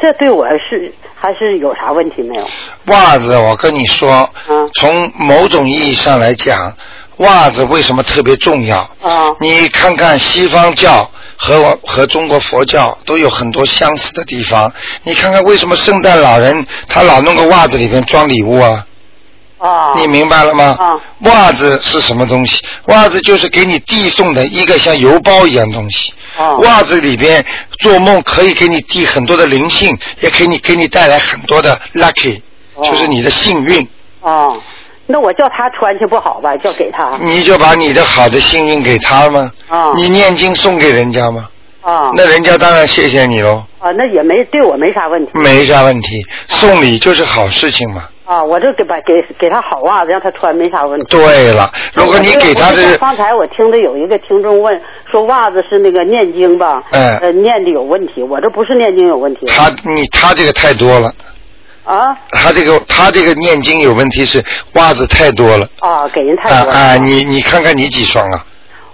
Speaker 6: 这对我是还是有啥问题没有？
Speaker 3: 袜子，我跟你说，
Speaker 6: 嗯
Speaker 3: 从某种意义上来讲，袜子为什么特别重要？
Speaker 6: 啊。
Speaker 3: 你看看西方教和我和中国佛教都有很多相似的地方。你看看为什么圣诞老人他老弄个袜子里面装礼物啊？
Speaker 6: 啊，
Speaker 3: 你明白了吗？
Speaker 6: 啊
Speaker 3: 袜子是什么东西？袜子就是给你递送的一个像邮包一样东西。
Speaker 6: 啊
Speaker 3: 袜子里边做梦可以给你递很多的灵性，也给你给你带来很多的 lucky，、
Speaker 6: 哦
Speaker 3: 就是你的幸运。
Speaker 6: 啊，那我叫他穿去不好吧？叫给他
Speaker 3: 你就把你的好的幸运给他吗？
Speaker 6: 啊
Speaker 3: 你念经送给人家吗？
Speaker 6: 啊
Speaker 3: 那人家当然谢谢你喽，
Speaker 6: 啊，那也没对我没啥问题
Speaker 3: 没啥问题。送礼就是好事情嘛。
Speaker 6: 啊，我这给把给给他好袜子让他穿没啥问题。
Speaker 3: 对了，如果你给他的，
Speaker 6: 刚才我听的有一个听众问说袜子是那个念经吧，
Speaker 3: 嗯
Speaker 6: 呃，念的有问题，我这不是念经有问题
Speaker 3: 他你他这个太多了，
Speaker 6: 啊
Speaker 3: 他这个他这个念经有问题是袜子太多了。
Speaker 6: 啊，给人太多了。
Speaker 3: 啊啊，你你看看你几双啊？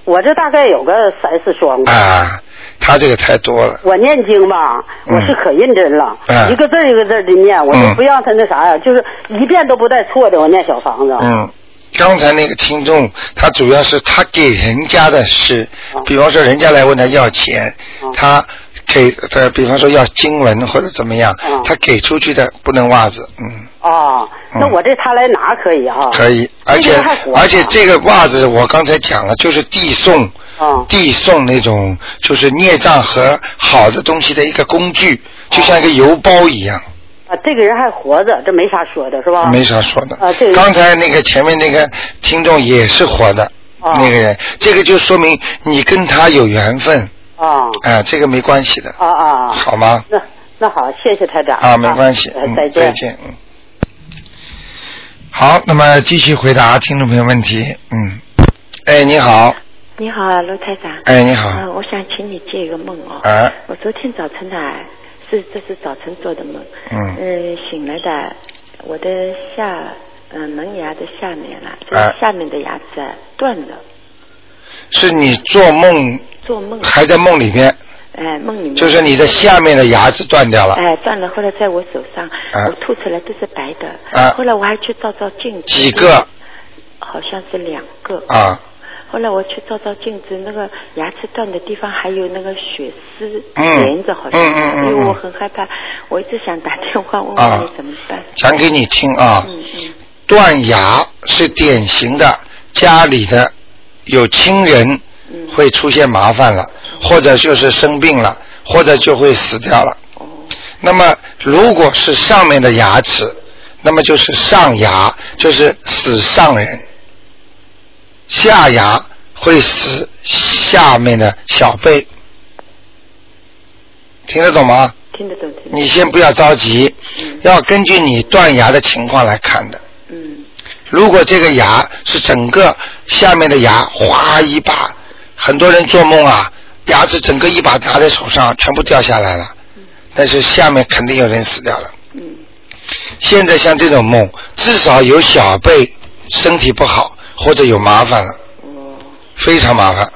Speaker 6: 我这大概有个三四双吧。
Speaker 3: 啊，他这个太多了。
Speaker 6: 我念经吧，
Speaker 3: 嗯
Speaker 6: 我是可认真了，
Speaker 3: 嗯
Speaker 6: 一个字一个字的念，我
Speaker 3: 嗯
Speaker 6: 就不让他那啥呀，就是一遍都不带错的，我念小房子。
Speaker 3: 嗯，刚才那个听众，他主要是他给人家的是，
Speaker 6: 哦
Speaker 3: 比方说人家来问他要钱，
Speaker 6: 哦
Speaker 3: 他给呃，比方说要经文或者怎么样，
Speaker 6: 哦
Speaker 3: 他给出去的不能袜子，嗯，
Speaker 6: 哦，那
Speaker 3: 嗯
Speaker 6: 我这他来拿可以哈。
Speaker 3: 可以，而且而且这个袜子我刚才讲了，就是递送。
Speaker 6: 啊
Speaker 3: 递送那种就是孽障和好的东西的一个工具，就像一个邮包一样，
Speaker 6: 啊，这个人还活着，这没啥说的是吧？
Speaker 3: 没啥说的。
Speaker 6: 啊这个
Speaker 3: 刚才那个前面那个听众也是活的，
Speaker 6: 啊
Speaker 3: 那个人，这个就说明你跟他有缘分，
Speaker 6: 啊
Speaker 3: 哎，这个没关系的，
Speaker 6: 啊啊！
Speaker 3: 好吗？
Speaker 6: 那那好，谢谢台长
Speaker 3: 啊，没关系，
Speaker 6: 再见。
Speaker 3: 再见，嗯。好，那么继续回答听众朋友问题，嗯，哎，你好，
Speaker 7: 你好，罗台长。
Speaker 3: 哎，你好，
Speaker 7: 嗯，我想请你借一个梦哦。
Speaker 3: 哎，
Speaker 7: 我昨天早晨呢，是这是早晨做的梦。
Speaker 3: 嗯
Speaker 7: 嗯，醒来的，我的下嗯、门牙的下面了，就
Speaker 3: 哎
Speaker 7: 是下面的牙齿啊断了。
Speaker 3: 是你做梦
Speaker 7: 做梦。
Speaker 3: 还在梦里面，
Speaker 7: 哎，梦里面。
Speaker 3: 就是你的下面的牙齿断掉了，
Speaker 7: 哎，断了，后来在我手上，
Speaker 3: 啊
Speaker 7: 我吐出来都是白的。
Speaker 3: 啊
Speaker 7: 后来我还去照照镜子。
Speaker 3: 几个？
Speaker 7: 好像是两个。
Speaker 3: 啊，
Speaker 7: 后来我去照照镜子，那个牙齿断的地方还有那个血丝
Speaker 3: 嗯
Speaker 7: 连着，好像。
Speaker 3: 嗯嗯嗯嗯
Speaker 7: 因为我很害怕，我一直想打电话问
Speaker 3: 啊
Speaker 7: 问你怎么办。
Speaker 3: 讲给你听啊，
Speaker 7: 嗯嗯
Speaker 3: 断牙是典型的家里的有亲人
Speaker 7: 嗯。
Speaker 3: 会出现麻烦了，或者就是生病了，或者就会死掉了。
Speaker 7: 哦
Speaker 3: 那么如果是上面的牙齿，那么就是上牙，就是死上人；下牙会死下面的小辈。听得懂吗？
Speaker 7: 听得懂。
Speaker 3: 你先不要着急，
Speaker 7: 嗯
Speaker 3: 要根据你断牙的情况来看的。
Speaker 7: 嗯
Speaker 3: 如果这个牙是整个下面的牙哗一把，很多人做梦啊，牙齿整个一把拿在手上，全部掉下来了，但是下面肯定有人死掉了。
Speaker 7: 嗯
Speaker 3: 现在像这种梦，至少有小辈身体不好或者有麻烦了，
Speaker 7: 哦
Speaker 3: 非常麻烦。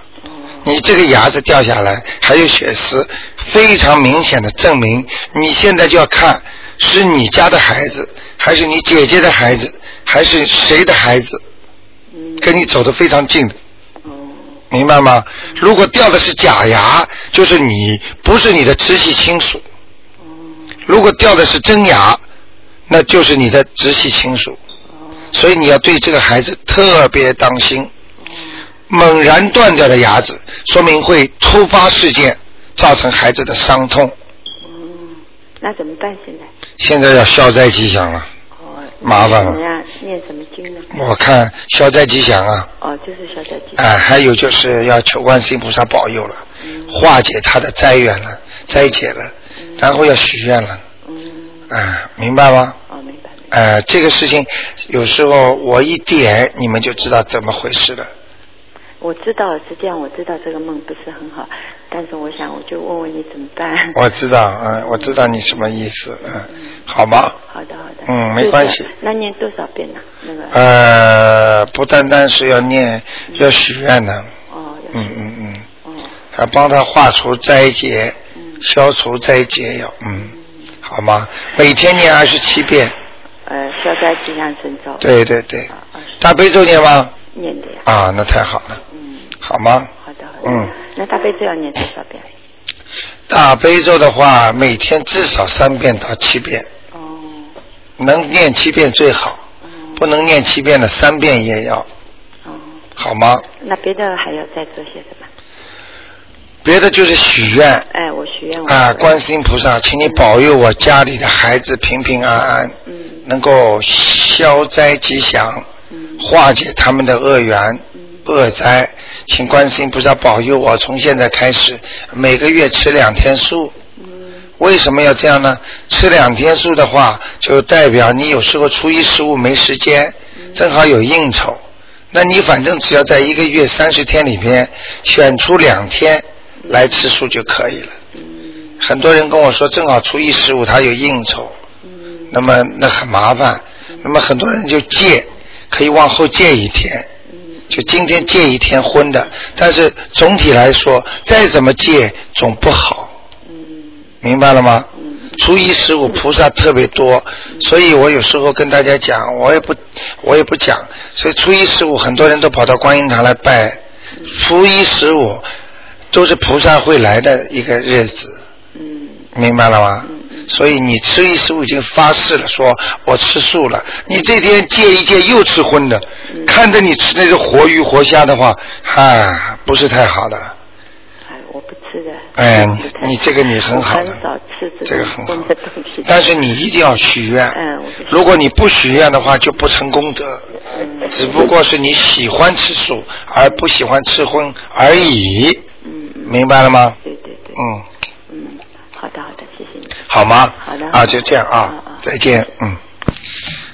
Speaker 3: 你这个牙齿掉下来，还有血丝，非常明显的证明，你现在就要看是你家的孩子，还是你姐姐的孩子，还是谁的孩子，
Speaker 7: 嗯
Speaker 3: 跟你走得非常近的，
Speaker 7: 哦
Speaker 3: 明白吗？如果掉的是假牙，就是你不是你的直系亲属；
Speaker 7: 哦
Speaker 3: 如果掉的是真牙，那就是你的直系亲属。
Speaker 7: 哦
Speaker 3: 所以你要对这个孩子特别当心。猛然断掉的牙齿，说明会突发事件造成孩子的伤痛。
Speaker 7: 哦，那怎么办现在？
Speaker 3: 现在要消灾吉祥了，
Speaker 7: 哦，
Speaker 3: 麻烦了？
Speaker 7: 念什么经呢？
Speaker 3: 我看消灾吉祥啊，
Speaker 7: 哦，就是消灾吉祥。
Speaker 3: 哎、还有就是要求观世音菩萨保佑了，
Speaker 7: 嗯
Speaker 3: 化解他的灾缘了、灾劫了，然后要许愿了，
Speaker 7: 嗯，
Speaker 3: 哎、明白吗？
Speaker 7: 哦，明白。明白
Speaker 3: 哎、这个事情有时候我一点你们就知道怎么回事了。
Speaker 7: 我知道是这样，我知道这个梦不是很好，但是我想我就问问你怎么办。
Speaker 3: 我知道，嗯，我知道你什么意思，嗯，好吗？
Speaker 7: 好的，好的。
Speaker 3: 嗯没关系
Speaker 7: 那念多少遍呢？那个。
Speaker 3: 呃，不单单是要念，要许愿的，
Speaker 7: 哦，要
Speaker 3: 嗯
Speaker 7: 是
Speaker 3: 嗯嗯，
Speaker 7: 哦，
Speaker 3: 还帮他化除灾劫，
Speaker 7: 嗯
Speaker 3: 消除灾劫要，嗯，好吗？每天念二十七遍，
Speaker 7: 呃，消灾吉祥神咒。
Speaker 3: 对对对
Speaker 7: 啊，二十
Speaker 3: 大悲咒念吗？
Speaker 7: 念的呀。
Speaker 3: 啊，那太好了，
Speaker 7: 嗯，
Speaker 3: 好吗？
Speaker 7: 好的，好的。
Speaker 3: 嗯。
Speaker 7: 那大悲咒要念多少遍？
Speaker 3: 大悲咒的话，每天至少三遍到七遍，
Speaker 7: 哦，
Speaker 3: 能念七遍最好，
Speaker 7: 嗯，
Speaker 3: 不能念七遍的三遍也要，
Speaker 7: 哦，
Speaker 3: 好吗？
Speaker 7: 那别的还要再做些什么？
Speaker 3: 别的就是许愿，
Speaker 7: 哎，我许愿。
Speaker 3: 啊，观世音菩萨，请你保佑我家里的孩子平平安安，
Speaker 7: 嗯
Speaker 3: 能够消灾吉祥，
Speaker 7: 嗯
Speaker 3: 化解他们的恶缘、恶灾，请观世音菩萨保佑我，从现在开始每个月吃两天素。为什么要这样呢？吃两天素的话，就代表你有时候初一十五没时间，正好有应酬。那你反正只要在一个月三十天里边选出两天来吃素就可以了。很多人跟我说，正好初一十五他有应酬，那么那很麻烦。那么很多人就戒，可以往后借一天，就今天借一天婚的。但是总体来说，再怎么借总不好。明白了吗？初一十五菩萨特别多，所以我有时候跟大家讲，我也不我也不讲。所以初一十五很多人都跑到观音堂来拜，初一十五都是菩萨会来的一个日子。明白了吗？所以你吃一十五已经发誓了，说我吃素了。你这天戒一戒又吃荤的，看着你吃那个活鱼活虾的话，哈，不是太好的。
Speaker 7: 哎，我不吃的。
Speaker 3: 哎，你你这个你很好的，
Speaker 7: 很少吃
Speaker 3: 这个很好。但是你一定要许愿。如果你不许愿的话，就不成功德。
Speaker 7: 嗯
Speaker 3: 只不过是你喜欢吃素，而不喜欢吃荤而已。明白了吗？
Speaker 7: 对对对，
Speaker 3: 嗯，
Speaker 7: 嗯，好的好的，谢谢你。
Speaker 3: 好吗？
Speaker 7: 好的
Speaker 3: 啊，就这样啊再见。嗯。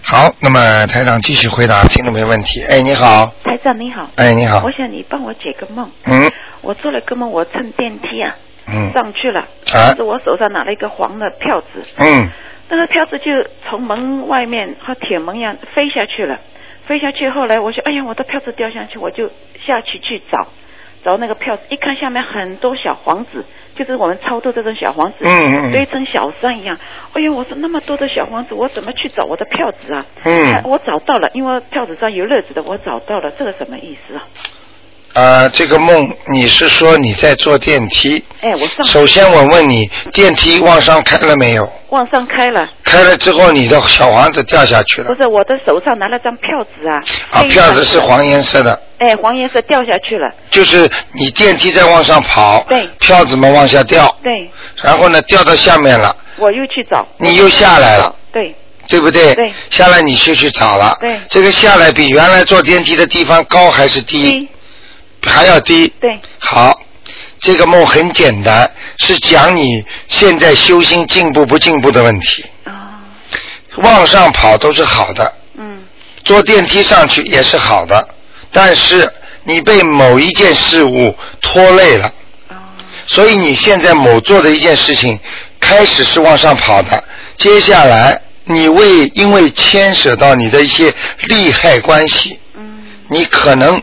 Speaker 3: 好，那么台长继续回答听众朋友问题。哎，你好。
Speaker 8: 台长你好，
Speaker 3: 哎，你好
Speaker 8: 我。想你帮我解个梦。
Speaker 3: 嗯
Speaker 8: 我做了个梦，我乘电梯啊
Speaker 3: 嗯
Speaker 8: 上去了，
Speaker 3: 啊
Speaker 8: 是我手上拿了一个黄的票子，
Speaker 3: 嗯
Speaker 8: 那个票子就从门外面和铁门一样飞下去了，飞下去后来我说，哎呀，我的票子掉下去，我就下去去找。找那个票子，一看下面很多小黄纸，就是我们超度这种小黄纸，
Speaker 3: 嗯嗯
Speaker 8: 堆成小山一样。哎呀，我说那么多的小黄纸，我怎么去找我的票子啊？
Speaker 3: 嗯
Speaker 8: 我找到了，因为票子上有日子的，我找到了，这个什么意思啊？
Speaker 3: 啊，这个梦你是说你在坐电梯？
Speaker 8: 哎，我上。
Speaker 3: 首先我问你，电梯往上开了没有？
Speaker 8: 往上开了，
Speaker 3: 开了之后，你的小房子掉下去了。
Speaker 8: 不是我的手上拿了张票子啊，
Speaker 3: 啊，票子是黄颜色的，
Speaker 8: 哎，黄颜色掉下去了，
Speaker 3: 就是你电梯在往上跑，
Speaker 8: 对。
Speaker 3: 票子嘛往下掉，
Speaker 8: 对，
Speaker 3: 然后呢掉到下面了，
Speaker 8: 我又去找，
Speaker 3: 你又下来了，
Speaker 8: 对，
Speaker 3: 对不对？
Speaker 8: 对。
Speaker 3: 下来你就去找了。
Speaker 8: 对。
Speaker 3: 这个下来比原来坐电梯的地方高还是低？
Speaker 8: 低，
Speaker 3: 还要低。
Speaker 8: 对，
Speaker 3: 好，这个梦很简单，是讲你现在修心进步不进步的问题。
Speaker 8: 啊，
Speaker 3: 往上跑都是好的，
Speaker 8: 嗯，
Speaker 3: 坐电梯上去也是好的，但是你被某一件事物拖累了，
Speaker 8: 啊，
Speaker 3: 所以你现在某做的一件事情开始是往上跑的，接下来你为因为牵扯到你的一些利害关系，
Speaker 8: 嗯，
Speaker 3: 你可能。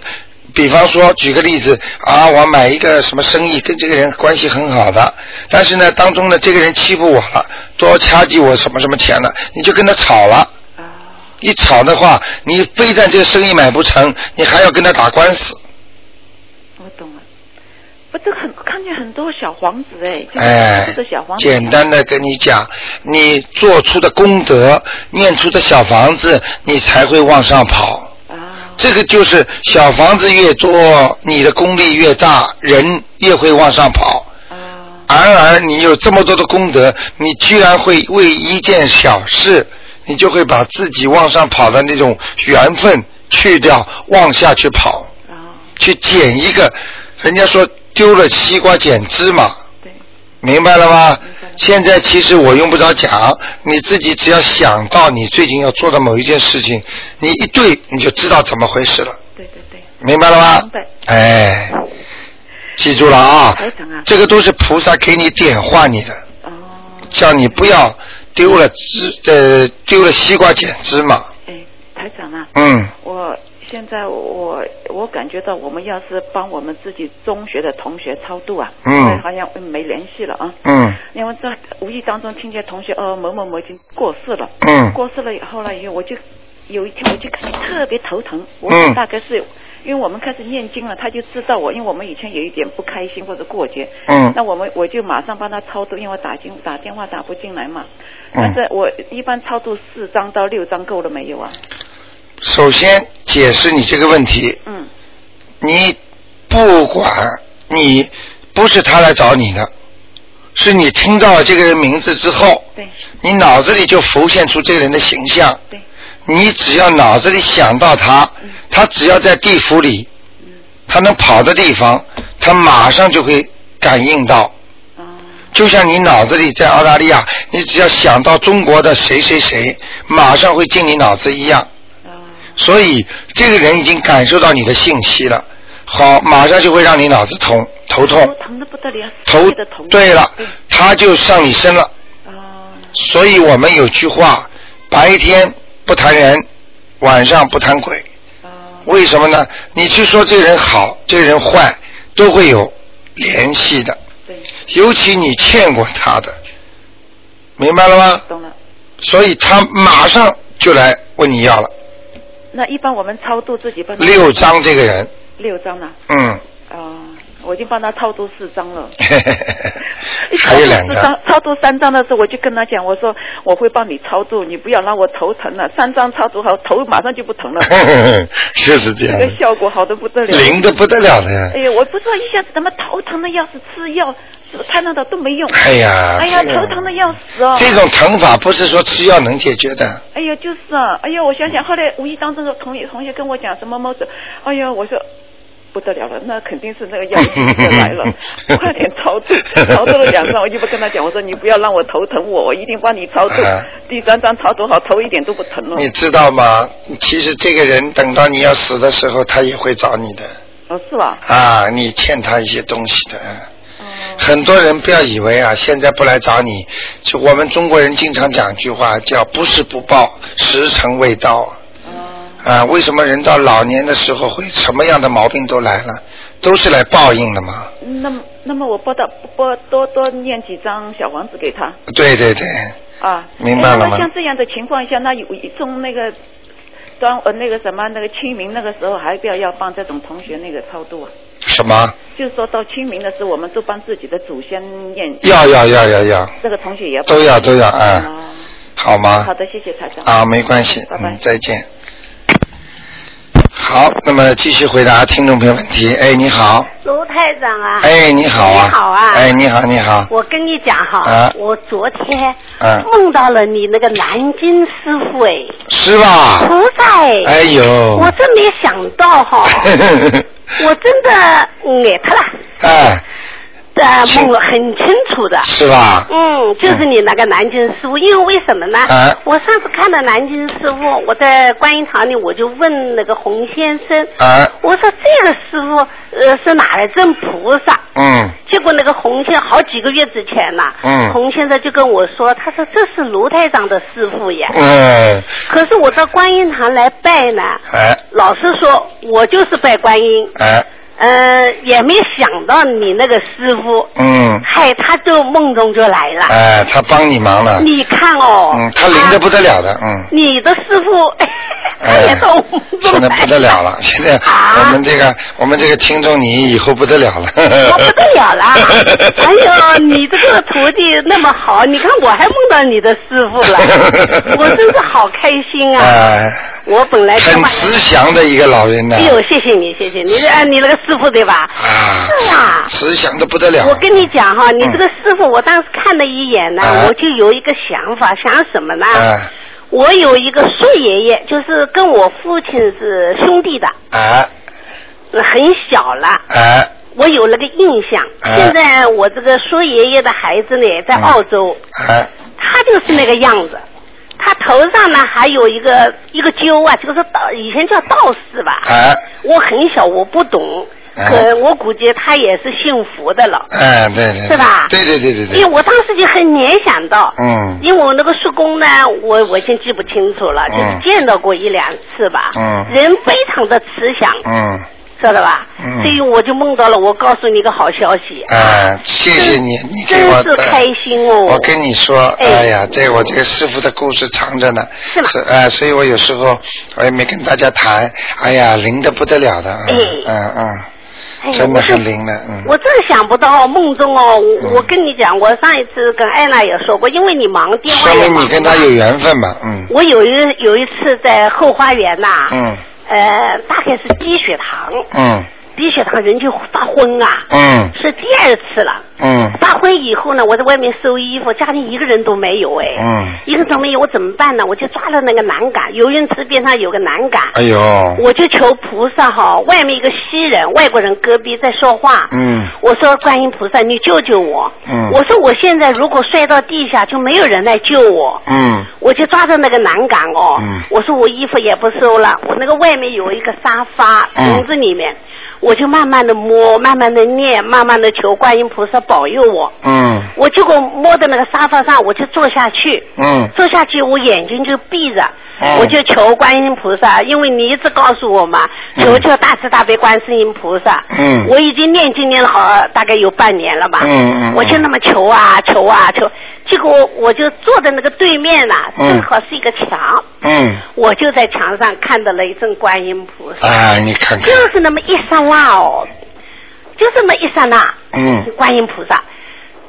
Speaker 3: 比方说，举个例子啊，我买一个什么生意，跟这个人关系很好的，但是呢，当中呢，这个人欺负我了，多掐记我什么什么钱了，你就跟他吵了。
Speaker 8: 啊，
Speaker 3: 一吵的话，你非但这个生意买不成，你还要跟他打官司。
Speaker 8: 我懂了。不，这很看见很多小皇子哎，就是
Speaker 3: 哎简单的跟你讲，你做出的功德，念出的小房子，你才会往上跑。
Speaker 8: 啊，
Speaker 3: 这个就是小房子越多，你的功力越大，人越会往上跑。
Speaker 8: 啊，
Speaker 3: 然而，你有这么多的功德，你居然会为一件小事，你就会把自己往上跑的那种缘分去掉，往下去跑。
Speaker 8: 啊，
Speaker 3: 去捡一个，人家说丢了西瓜捡芝麻，
Speaker 8: 对，
Speaker 3: 明白了吗
Speaker 8: 明白了？
Speaker 3: 现在其实我用不着讲，你自己只要想到你最近要做的某一件事情，你一对你就知道怎么回事了，
Speaker 8: 对对对，
Speaker 3: 明白了吗
Speaker 8: 明？白。
Speaker 3: 哎，记住了啊，这个都是菩萨给你点化你的，
Speaker 8: 哦，
Speaker 3: 叫你不要丢了芝呃丢了西瓜捡芝麻，
Speaker 8: 哎，台长啊，
Speaker 3: 嗯
Speaker 8: 我现在我我感觉到，我们要是帮我们自己中学的同学超度啊，
Speaker 3: 嗯
Speaker 8: 因为好像没联系了啊。
Speaker 3: 嗯
Speaker 8: 因为在无意当中听见同学哦某某某已经过世了，
Speaker 3: 嗯
Speaker 8: 过世了以后呢，以后我就有一天我就感觉特别头疼，我大概是。因为我们开始念经了，他就知道我，因为我们以前有一点不开心或者过节，
Speaker 3: 嗯
Speaker 8: 那我们我就马上帮他超度，因为我打进打电话打不进来嘛。
Speaker 3: 嗯
Speaker 8: 但是我一般超度四张到六张够了没有啊？
Speaker 3: 首先解释你这个问题，
Speaker 8: 嗯。
Speaker 3: 你不管你不是他来找你的，是你听到了这个人名字之后，
Speaker 8: 对。
Speaker 3: 你脑子里就浮现出这个人的形象，
Speaker 8: 对，
Speaker 3: 你只要脑子里想到他，他只要在地府里，他能跑的地方，他马上就会感应到。就像你脑子里在澳大利亚，你只要想到中国的谁谁谁，马上会进你脑子一样。所以这个人已经感受到你的信息了，好，马上就会让你脑子痛头痛。
Speaker 8: 疼的不得了，
Speaker 3: 头。对了，他就上你身了。所以我们有句话：白天不谈人，晚上不谈鬼。为什么呢？你去说这人好，这人坏，都会有联系的。尤其你欠过他的，明白了吗？
Speaker 8: 懂了。
Speaker 3: 所以他马上就来问你要了。
Speaker 8: 那一般我们超度自己帮他
Speaker 3: 六张这个人，
Speaker 8: 六张呢？
Speaker 3: 嗯，
Speaker 8: 啊、我已经帮他超度四张了。
Speaker 3: 还有两张。
Speaker 8: 超度三张的时候，我就跟他讲，我说我会帮你超度，你不要让我头疼了。三张超度好，头马上就不疼了。
Speaker 3: 确实这样
Speaker 8: 这个，效果好的不得了。
Speaker 3: 灵的不得了的呀。
Speaker 8: 哎呀，我不知道一下子怎么头疼的要死，吃药看到的都没用。
Speaker 3: 哎呀
Speaker 8: 哎呀，头疼的要死哦。
Speaker 3: 这种疼法不是说吃药能解决的。
Speaker 8: 哎呀，就是啊，哎呀，我想想，后来无意当中的同学同学跟我讲什么猫子，哎呀，我说不得了了，那肯定是那个药就来了，快点超度，超度了两张，我就不跟他讲，我说你不要让我头疼我，我一定帮你超度
Speaker 3: 啊。
Speaker 8: 第三张超度好，头一点都不疼了。
Speaker 3: 你知道吗？其实这个人等到你要死的时候，他也会找你的
Speaker 8: 哦，是吧？
Speaker 3: 啊，你欠他一些东西的。
Speaker 8: 哦
Speaker 3: 很多人不要以为啊，现在不来找你，就我们中国人经常讲一句话，叫“不是不报，时辰未到”啊。为什么人到老年的时候会什么样的毛病都来了，都是来报应的嘛？
Speaker 8: 那么，那么我拨到拨多多念几张小王子给他
Speaker 3: 对对对，
Speaker 8: 啊。
Speaker 3: 明白了吗
Speaker 8: 像这样的情况下，那有从那个端呃那个什么那个清明那个时候，还不要要帮这种同学那个超度啊？
Speaker 3: 什么？
Speaker 8: 就是说到清明的时候，我们都帮自己的祖先念。
Speaker 3: 要要要要要，
Speaker 8: 这个同学也要
Speaker 3: 都要都要哎
Speaker 8: 哦
Speaker 3: 好吗？
Speaker 8: 好的，谢谢台长。
Speaker 3: 啊，没关系，
Speaker 8: 拜拜
Speaker 3: 嗯，再见。好，那么继续回答听众朋友问题。哎，你好，
Speaker 9: 卢台长啊！
Speaker 3: 哎，你好啊，
Speaker 9: 你好啊！
Speaker 3: 哎，你好，你好，
Speaker 9: 我跟你讲哈，
Speaker 3: 啊
Speaker 9: 我昨天
Speaker 3: 嗯
Speaker 9: 梦到了你那个南京师傅哎，
Speaker 3: 是吧？
Speaker 9: 菩萨哎，
Speaker 3: 哎呦，
Speaker 9: 我真没想到哈，我真的爱他了，
Speaker 3: 哎，
Speaker 9: 呃，梦了很清楚的。
Speaker 3: 是吧？
Speaker 9: 嗯，就是你那个南京师傅，因为为什么呢？
Speaker 3: 啊。
Speaker 9: 我上次看到南京师傅，我在观音堂里，我就问那个洪先生，
Speaker 3: 哎，
Speaker 9: 我说这个师傅呃是哪来真菩萨？
Speaker 3: 嗯，
Speaker 9: 结果那个洪先好几个月之前呐、
Speaker 3: 嗯。
Speaker 9: 洪先生就跟我说，他说这是卢台长的师傅呀。
Speaker 3: 嗯，
Speaker 9: 可是我到观音堂来拜呢，
Speaker 3: 哎，
Speaker 9: 老实说，我就是拜观音，
Speaker 3: 哎，
Speaker 9: 呃，也没想到你那个师傅，
Speaker 3: 嗯，
Speaker 9: 嗨，他就梦中就来了。
Speaker 3: 哎，他帮你忙了，
Speaker 9: 你看哦，
Speaker 3: 嗯，他灵的不得了的，嗯。
Speaker 9: 你的师傅，他
Speaker 3: 哎
Speaker 9: 也到我们中
Speaker 3: 现在不得了了，现在
Speaker 9: 啊
Speaker 3: 我们这个我们这个听众你以后不得了了。
Speaker 9: 我不得了了！哎呦，你这个徒弟那么好，你看我还梦到你的师傅了，我真是好开心啊！
Speaker 3: 哎，
Speaker 9: 我本来
Speaker 3: 很？慈祥的一个老人呢。
Speaker 9: 哎呦，谢谢你，谢谢你，哎，你那个师傅对吧？
Speaker 3: 啊，
Speaker 9: 是啊。
Speaker 3: 慈祥的不得了。
Speaker 9: 我跟你讲哈，你这个师傅，我当时看了一眼呢，
Speaker 3: 哎
Speaker 9: 我就有一个想法，想什么呢？
Speaker 3: 哎
Speaker 9: 我有一个叔爷爷，就是跟我父亲是兄弟的，
Speaker 3: 哎
Speaker 9: 很小了。
Speaker 3: 啊
Speaker 9: 我有那个印象。
Speaker 3: 哎
Speaker 9: 现在我这个叔爷爷的孩子呢，在澳洲，
Speaker 3: 啊
Speaker 9: 他就是那个样子。他头上呢还有一个一个揪啊，就是道以前叫道士吧。
Speaker 3: 啊
Speaker 9: 我很小，我不懂，
Speaker 3: 哎
Speaker 9: 可我估计他也是信佛的了。
Speaker 3: 哎，对对，
Speaker 9: 是吧？
Speaker 3: 对对对对
Speaker 9: 因为，我当时就很联想到，
Speaker 3: 嗯。
Speaker 9: 因为我那个叔公呢，我我已经记不清楚了，就是
Speaker 3: 嗯
Speaker 9: 见到过一两次吧，
Speaker 3: 嗯。
Speaker 9: 人非常的慈祥，
Speaker 3: 嗯。
Speaker 9: 知道吧？
Speaker 3: 嗯。
Speaker 9: 所以我就梦到了，我告诉你一个好消息，
Speaker 3: 哎，谢谢你，你给
Speaker 9: 真
Speaker 3: 我真。
Speaker 9: 是开心哦。
Speaker 3: 我跟你说，
Speaker 9: 哎。
Speaker 3: 哎呀，这我这个师傅的故事长着呢，
Speaker 9: 是吗
Speaker 3: 哎，所以我有时候我也没跟大家谈，哎呀，灵的不得了的，嗯
Speaker 9: 哎。
Speaker 3: 嗯嗯，
Speaker 9: 哎呀
Speaker 3: 真的是灵了，嗯。
Speaker 9: 我真想不到梦中哦，我
Speaker 3: 嗯。
Speaker 9: 我跟你讲，我上一次跟艾娜也说过，因为你忙电话忙。
Speaker 3: 明你跟他有缘分嘛，嗯。
Speaker 9: 我有一有一次在后花园呐、
Speaker 3: 嗯。
Speaker 9: 呃，大概是低血糖，
Speaker 3: 嗯
Speaker 9: 低血糖人就发昏啊，
Speaker 3: 嗯。
Speaker 9: 是第二次了。
Speaker 3: 嗯。
Speaker 9: 发昏以后呢，我在外面收衣服，家里一个人都没有哎，
Speaker 3: 嗯，
Speaker 9: 一个人都没有，我怎么办呢？我就抓了那个栏杆，游泳池边上有个栏杆，
Speaker 3: 哎呦，
Speaker 9: 我就求菩萨哈，外面一个西人，外国人隔壁在说话，
Speaker 3: 嗯。
Speaker 9: 我说观音菩萨，你救救我。
Speaker 3: 嗯。
Speaker 9: 我说我现在如果摔到地下，就没有人来救我。
Speaker 3: 嗯。
Speaker 9: 我就抓着那个栏杆哦，
Speaker 3: 嗯。
Speaker 9: 我说我衣服也不收了，我那个外面有一个沙发，
Speaker 3: 嗯。
Speaker 9: 笼子里面，我就慢慢的摸，慢慢的念，慢慢的求观音菩萨保佑我。
Speaker 3: 嗯。
Speaker 9: 我结果摸的那个沙发上，我就坐下去，
Speaker 3: 嗯。
Speaker 9: 坐下去我眼睛就闭着，
Speaker 3: 嗯。
Speaker 9: 我就求观音菩萨，因为你一直告诉我嘛，
Speaker 3: 嗯。
Speaker 9: 求求大慈大悲观世音菩萨。
Speaker 3: 嗯。
Speaker 9: 我已经念经念了好大概有半年了吧。
Speaker 3: 嗯嗯嗯。
Speaker 9: 我就那么求啊求啊求，结果我就坐在那个对面呐、
Speaker 3: 嗯。
Speaker 9: 正好是一个墙，
Speaker 3: 嗯，
Speaker 9: 我就在墙上看到了一尊观音菩萨，
Speaker 3: 啊，你看看。
Speaker 9: 就，是那么一刹那哦，就这么一刹那，
Speaker 3: 嗯。
Speaker 9: 观音菩萨。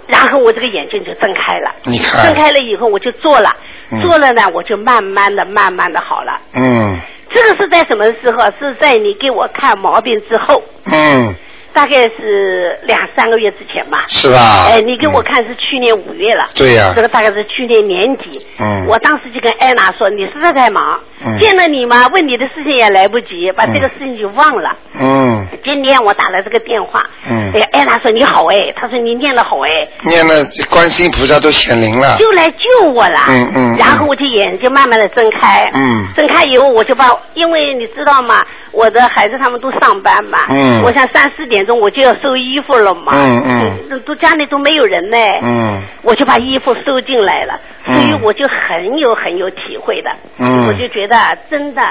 Speaker 9: 然后我这个眼睛就睁开了，
Speaker 3: 你看。
Speaker 9: 睁开了以后我就坐了，
Speaker 3: 嗯。
Speaker 9: 做了呢我就慢慢的、慢慢的好了。
Speaker 3: 嗯。
Speaker 9: 这个是在什么时候？是在你给我看毛病之后，
Speaker 3: 嗯，
Speaker 9: 大概是两三个月之前吧。
Speaker 3: 是吧？
Speaker 9: 哎，你给我看是去年五月了。
Speaker 3: 对呀
Speaker 9: 这个大概是去年年底。
Speaker 3: 嗯
Speaker 9: 我当时就跟安娜说，你实在太忙，
Speaker 3: 嗯
Speaker 9: 见了你嘛，问你的事情也来不及，把这个事情就忘了。
Speaker 3: 嗯
Speaker 9: 今天我打了这个电话，
Speaker 3: 嗯
Speaker 9: 哎，安娜说你好哎，她说你念的好哎，
Speaker 3: 念了观世音菩萨都显灵了，
Speaker 9: 就来救我了。
Speaker 3: 嗯嗯
Speaker 9: 然后我就眼睛慢慢的睁开。
Speaker 3: 嗯
Speaker 9: 睁开以后我就把，因为你知道嘛，我的孩子他们都上班嘛。
Speaker 3: 嗯
Speaker 9: 我想三四点钟我就要收衣服了嘛。
Speaker 3: 嗯嗯
Speaker 9: 嗯。都家里都没有人呢。
Speaker 3: 嗯
Speaker 9: 我就把衣服收进来了，所
Speaker 3: 嗯
Speaker 9: 以我就很有很有体会的。
Speaker 3: 嗯
Speaker 9: 我就觉得啊真的。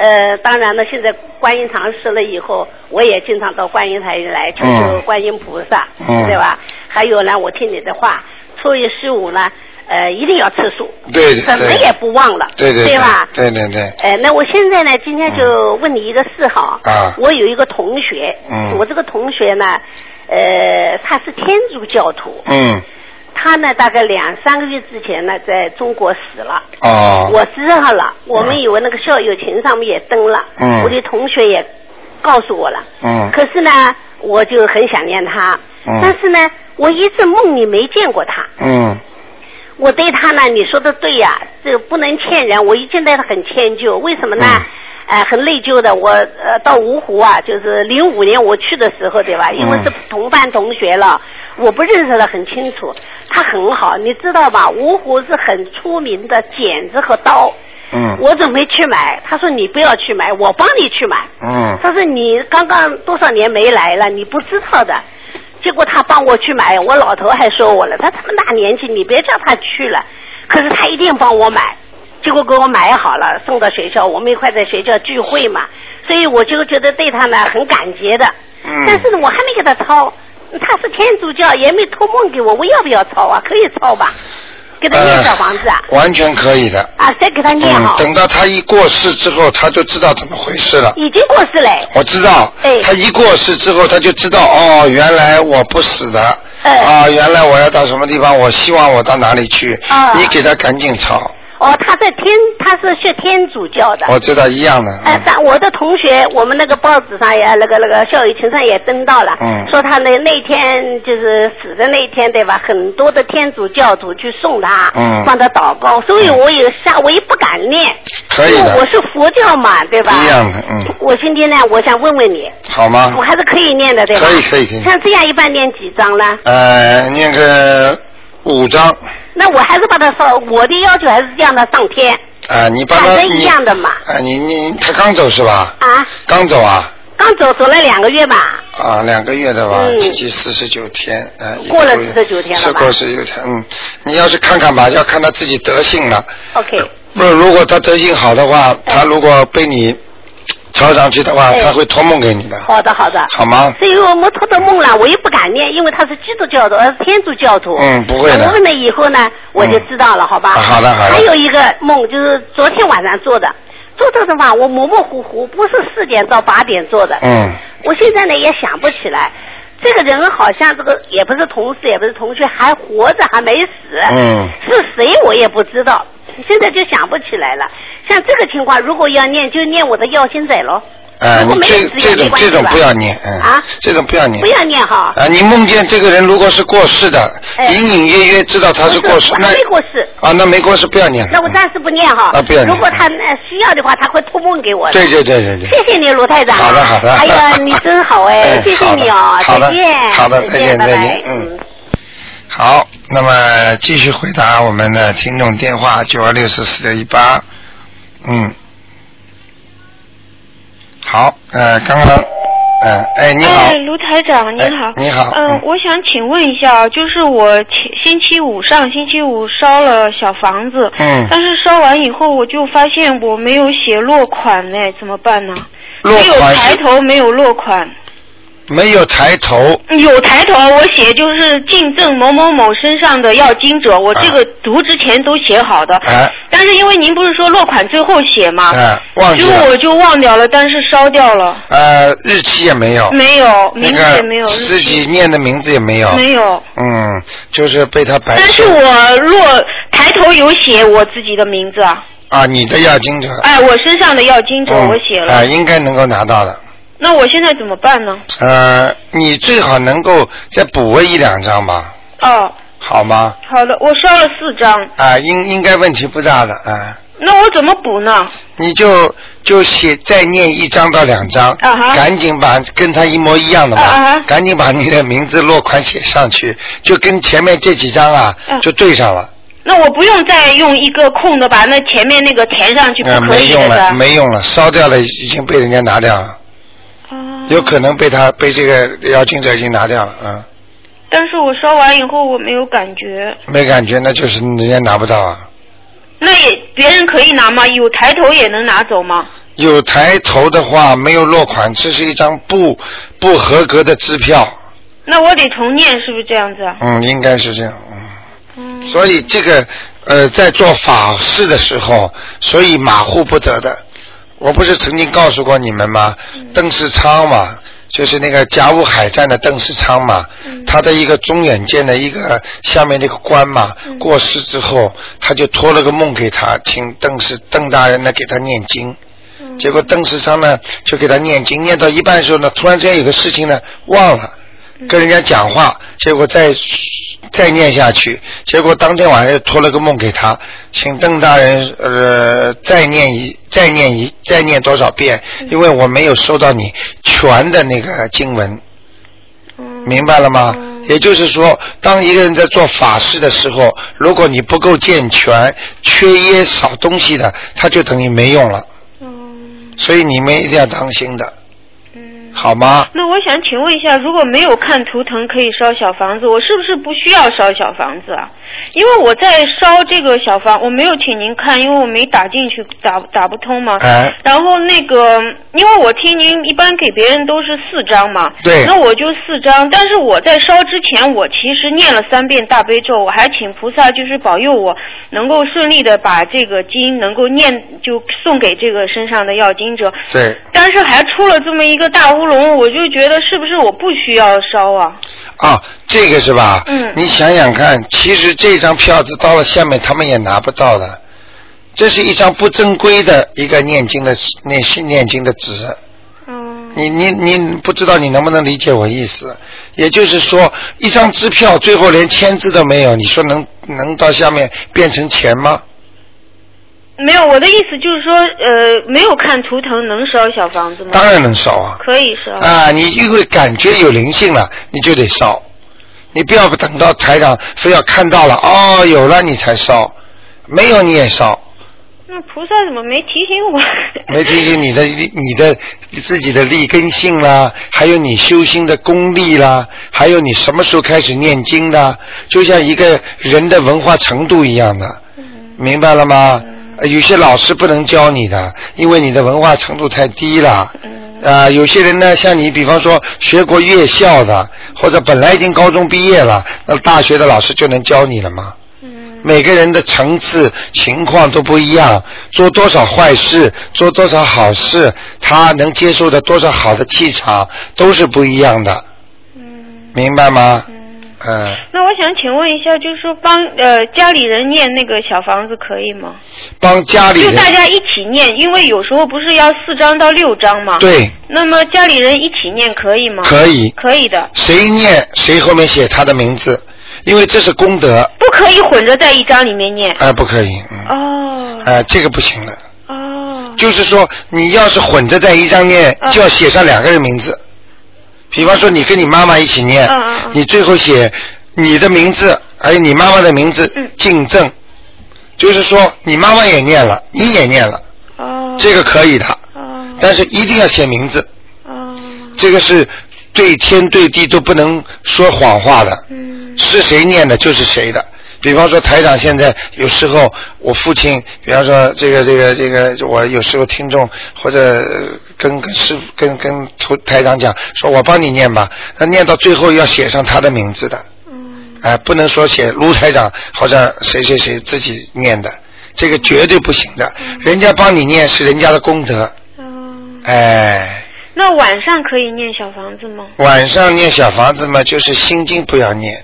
Speaker 9: 呃，当然了，现在观音堂设了以后，我也经常到观音台来求求
Speaker 3: 嗯
Speaker 9: 观音菩萨，
Speaker 3: 嗯
Speaker 9: 对吧？还有呢，我听你的话，初一十五呢，呃，一定要吃素，
Speaker 3: 对对。
Speaker 9: 什么也不忘了，
Speaker 3: 对对对
Speaker 9: 吧？
Speaker 3: 对对对，
Speaker 9: 呃，那我现在呢，今天就问你一个事哈。
Speaker 3: 啊
Speaker 9: 我有一个同学，
Speaker 3: 嗯。
Speaker 9: 我这个同学呢，呃，他是天主教徒，
Speaker 3: 嗯。
Speaker 9: 他呢大概两三个月之前呢，在中国死了。
Speaker 3: 哦，
Speaker 9: 我知道了，我们有那个校友群上面也登了，
Speaker 3: 嗯。
Speaker 9: 我的同学也告诉我了。
Speaker 3: 嗯。
Speaker 9: 可是呢，我就很想念他，
Speaker 3: 嗯。
Speaker 9: 但是呢，我一直梦里没见过他。
Speaker 3: 嗯
Speaker 9: 我对他呢，你说的对呀、这个不能欠人，我一直对他很歉疚。为什么呢？
Speaker 3: 嗯
Speaker 9: 呃，很内疚的。我呃到芜湖啊，就是零五年我去的时候，对吧？因为是同班同学了，我不认识的很清楚。他很好，你知道吧？芜湖是很出名的剪子和刀。
Speaker 3: 嗯
Speaker 9: 我准备去买，他说你不要去买，我帮你去买。
Speaker 3: 嗯
Speaker 9: 他说你刚刚多少年没来了，你不知道的。结果他帮我去买，我老头还说我了，他这么大年纪，你别叫他去了。可是他一定帮我买，结果给我买好了，送到学校，我们一块在学校聚会嘛，所以我就觉得对他呢很感激的。
Speaker 3: 嗯
Speaker 9: 但是呢，我还没给他抄，他是天主教，也没托梦给我，我要不要抄啊？可以抄吧？给他念小房子啊？
Speaker 3: 完全可以的。
Speaker 9: 啊，再给他念
Speaker 3: 嗯，。等到他一过世之后，他就知道怎么回事了。
Speaker 9: 已经过世了。
Speaker 3: 我知道，
Speaker 9: 哎
Speaker 3: 他一过世之后，他就知道哦，原来我不死的，
Speaker 9: 哎
Speaker 3: 啊，原来我要到什么地方，我希望我到哪里去，
Speaker 9: 啊
Speaker 3: 你给他赶紧抄，
Speaker 9: 哦，他在天，他是学天主教的。
Speaker 3: 我知道一样的，
Speaker 9: 哎
Speaker 3: 嗯，
Speaker 9: 但我的同学，我们那个报纸上也那个那个校友群上也登到了，
Speaker 3: 嗯
Speaker 9: 说他那那天就是死的那天，对吧？很多的天主教徒去送他，
Speaker 3: 嗯
Speaker 9: 帮他祷告，所以我也下，我也不敢念，
Speaker 3: 可以
Speaker 9: 因为我是佛教嘛，对吧？
Speaker 3: 一样的，嗯，
Speaker 9: 我今天呢，我想问问你，
Speaker 3: 好吗
Speaker 9: 我？还是可以念的，对吧？
Speaker 3: 可以可以可以
Speaker 9: 像这样一般念几张呢？
Speaker 3: 呃，念个五张，
Speaker 9: 那我还是把他上，我的要求还是让他上天
Speaker 3: 啊，你把他
Speaker 9: 一样的嘛
Speaker 3: 啊，你你他刚走是吧？
Speaker 9: 啊。
Speaker 3: 刚走啊？
Speaker 9: 刚走走了两个月吧，
Speaker 3: 啊，两个月的吧，
Speaker 9: 嗯
Speaker 3: 七七四十九天，呃，
Speaker 9: 过了
Speaker 3: 四十
Speaker 9: 九天了吧
Speaker 3: 是过十九天，嗯，你要是看看吧，要看他自己德性了。
Speaker 9: OK，
Speaker 3: 不，如果他德性好的话，他如果被你抄上去的话，
Speaker 9: 哎
Speaker 3: 他会托梦给你的，
Speaker 9: 好的好的。
Speaker 3: 好吗？
Speaker 9: 所以我们托的梦了，我又不敢念，因为他是基督教徒，而是天主教徒。
Speaker 3: 嗯不会的
Speaker 9: 我问了以后呢，我就知道了，好吧？
Speaker 3: 啊好的好的
Speaker 9: 还有一个梦，就是昨天晚上做的，做这个吧，我模模糊糊，不是四点到八点做的。
Speaker 3: 嗯
Speaker 9: 我现在呢也想不起来，这个人好像这个也不是同事，也不是同学，还活着，还没死。
Speaker 3: 嗯
Speaker 9: 是谁我也不知道，现在就想不起来了。像这个情况，如果要念，就念我的药心仔喽。
Speaker 3: 啊，
Speaker 9: 如果
Speaker 3: 你
Speaker 9: 没有纸也
Speaker 3: 这这种这种不要念，嗯，
Speaker 9: 啊，
Speaker 3: 这种不要念
Speaker 9: 不。要念哈。
Speaker 3: 啊，你梦见这个人如果是过世的，
Speaker 9: 哎
Speaker 3: 隐隐约约知道他是过世，那
Speaker 9: 没过世。
Speaker 3: 啊，那没过世不要念了。
Speaker 9: 那我暂时不念哈。
Speaker 3: 啊不要念
Speaker 9: 如果他呃需要的话，他会托梦给我的。
Speaker 3: 对对对对对。
Speaker 9: 谢谢你，卢太长。
Speaker 3: 好的好的
Speaker 9: 哎呀，你真好哎
Speaker 3: 哎，
Speaker 9: 谢谢你哦，再见。
Speaker 3: 好的再见再见嗯。好，那么继续回答我们的听众电话九二六四四六一八，嗯，好，呃，刚刚，呃，哎，你好
Speaker 10: 哎，，卢台长你好。
Speaker 3: 哎你好
Speaker 10: 嗯、
Speaker 3: 嗯
Speaker 10: 我想请问一下啊，就是我前星期五上星期五烧了小房子，
Speaker 3: 嗯
Speaker 10: 但是烧完以后我就发现我没有写落款呢，怎么办呢？
Speaker 3: 落
Speaker 10: 没有抬头，没有落款。
Speaker 3: 没有抬头，
Speaker 10: 有抬头，我写就是敬赠某某某身上的要经者，我这个读之前都写好的。
Speaker 3: 哎
Speaker 10: 但是因为您不是说落款最后写吗？
Speaker 3: 哎，忘记了，
Speaker 10: 结果我就忘掉了，但是烧掉了。
Speaker 3: 呃，日期也没有，
Speaker 10: 没有，名字也没有，日
Speaker 3: 自己念的名字也没有，
Speaker 10: 没有。
Speaker 3: 嗯，就是被他白
Speaker 10: 但是我落抬头有写我自己的名字啊，
Speaker 3: 啊，你的要经者，
Speaker 10: 哎，我身上的要经者
Speaker 3: 嗯
Speaker 10: 我写了，
Speaker 3: 啊，应该能够拿到的。
Speaker 10: 那我现在怎么办呢？
Speaker 3: 呃，你最好能够再补个一两张吧，
Speaker 10: 哦，
Speaker 3: 好吗？
Speaker 10: 好的，我烧了四张，
Speaker 3: 啊，应应该问题不大的啊。
Speaker 10: 那我怎么补呢？
Speaker 3: 你就就写再念一张到两张，
Speaker 10: 啊哈
Speaker 3: 赶紧把跟他一模一样的嘛，
Speaker 10: 啊哈
Speaker 3: 赶紧把你的名字落款写上去，就跟前面这几张啊、
Speaker 10: 嗯
Speaker 3: 就对上了，
Speaker 10: 那我不用再用一个空的把那前面那个填上去，
Speaker 3: 呃，
Speaker 10: 不可
Speaker 3: 没用了，
Speaker 10: 以的是吧？
Speaker 3: 没用了，烧掉了，已经被人家拿掉了，
Speaker 10: 哦
Speaker 3: 有可能被他被这个邀请者已经拿掉了，嗯，
Speaker 10: 但是我烧完以后我没有感觉，
Speaker 3: 没感觉那就是人家拿不到啊。
Speaker 10: 那也别人可以拿吗？有抬头也能拿走吗？
Speaker 3: 有抬头的话，没有落款，这是一张不不合格的支票。
Speaker 10: 那我得重念，是不是这样子啊？
Speaker 3: 嗯，应该是这样。嗯。所以这个呃，在做法事的时候，所以马虎不得的。我不是曾经告诉过你们吗？邓世昌嘛，就是那个甲午海战的邓世昌嘛，他的一个中远舰的一个下面那个官嘛，过世之后，他就托了个梦给他，请邓世邓大人呢给他念经。结果邓世昌呢就给他念经，念到一半的时候呢，突然之间有个事情呢忘了，跟人家讲话，结果再再念下去，结果当天晚上又托了个梦给他，请邓大人呃再念一再念一再念多少遍，因为我没有收到你全的那个经文，明白了吗？也就是说，当一个人在做法事的时候，如果你不够健全、缺耶少东西的，他就等于没用了。所以你们一定要当心的，好吗？
Speaker 10: 那我想请问一下，如果没有看图腾可以烧小房子，我是不是不需要烧小房子啊？因为我在烧这个小房，我没有请您看，因为我没打进去，打打不通嘛。
Speaker 3: 哎
Speaker 10: 然后那个，因为我听您一般给别人都是四张嘛，
Speaker 3: 对
Speaker 10: 那我就四张。但是我在烧之前，我其实念了三遍大悲咒，我还请菩萨就是保佑我能够顺利的把这个经能够念，就送给这个身上的要经者。
Speaker 3: 对，
Speaker 10: 但是还出了这么一个大乌龙，我就觉得是不是我不需要烧啊？
Speaker 3: 啊，这个是吧？
Speaker 10: 嗯
Speaker 3: 你想想看，其实这张票子到了下面，他们也拿不到的。这是一张不正规的一个念经的念念经的纸。
Speaker 10: 嗯。
Speaker 3: 你你你不知道你能不能理解我意思？也就是说，一张支票最后连签字都没有，你说能能到下面变成钱吗？
Speaker 10: 没有，我的意思就是说，呃，没有看图腾能烧小房子吗？
Speaker 3: 当然能烧啊！
Speaker 10: 可以烧。
Speaker 3: 啊，你因为感觉有灵性了，你就得烧。你不要等到台长非要看到了哦有了你才烧，没有你也烧。
Speaker 10: 那菩萨怎么没提醒我？
Speaker 3: 没提醒你的你的你自己的立根性啦，还有你修心的功力啦，还有你什么时候开始念经的，就像一个人的文化程度一样的，明白了吗？呃有些老师不能教你的，因为你的文化程度太低了。啊、有些人呢，像你，比方说学过乐校的，或者本来已经高中毕业了，那大学的老师就能教你了吗？每个人的层次情况都不一样，做多少坏事，做多少好事，他能接受的多少好的气场都是不一样的。明白吗？嗯，
Speaker 10: 那我想请问一下，就是说帮呃家里人念那个小房子可以吗？
Speaker 3: 帮家里人
Speaker 10: 就大家一起念，因为有时候不是要四张到六张吗？。
Speaker 3: 对，
Speaker 10: 那么家里人一起念可以吗？
Speaker 3: 可以
Speaker 10: 可以的，
Speaker 3: 谁念谁后面写他的名字，因为这是功德，
Speaker 10: 不可以混着在一张里面念。
Speaker 3: 哎、不可以，嗯，
Speaker 10: 哦
Speaker 3: 哎、这个不行的。
Speaker 10: 哦。
Speaker 3: 就是说，你要是混着在一张念，
Speaker 10: 嗯
Speaker 3: 就要写上两个人名字。比方说，你跟你妈妈一起念，
Speaker 10: 嗯嗯嗯。
Speaker 3: 你最后写你的名字，还有你妈妈的名字
Speaker 10: 嗯。
Speaker 3: 竞争，就是说你妈妈也念了，你也念了，
Speaker 10: 哦。
Speaker 3: 这个可以的，
Speaker 10: 哦。
Speaker 3: 但是一定要写名字，
Speaker 10: 哦。
Speaker 3: 这个是对天对地都不能说谎话的，
Speaker 10: 嗯。
Speaker 3: 是谁念的就是谁的。比方说台长现在有时候我父亲，比方说这个这个这个，我有时候听众或者呃跟跟师傅跟跟台长讲，说我帮你念吧，那念到最后要写上他的名字的，
Speaker 10: 嗯
Speaker 3: 哎、不能说写卢台长或者谁谁谁自己念的，这个绝对不行的，人家帮你念是人家的功德，
Speaker 10: 嗯。
Speaker 3: 哎。
Speaker 10: 那晚上可以念小房子吗？
Speaker 3: 晚上念小房子嘛，就是心经不要念，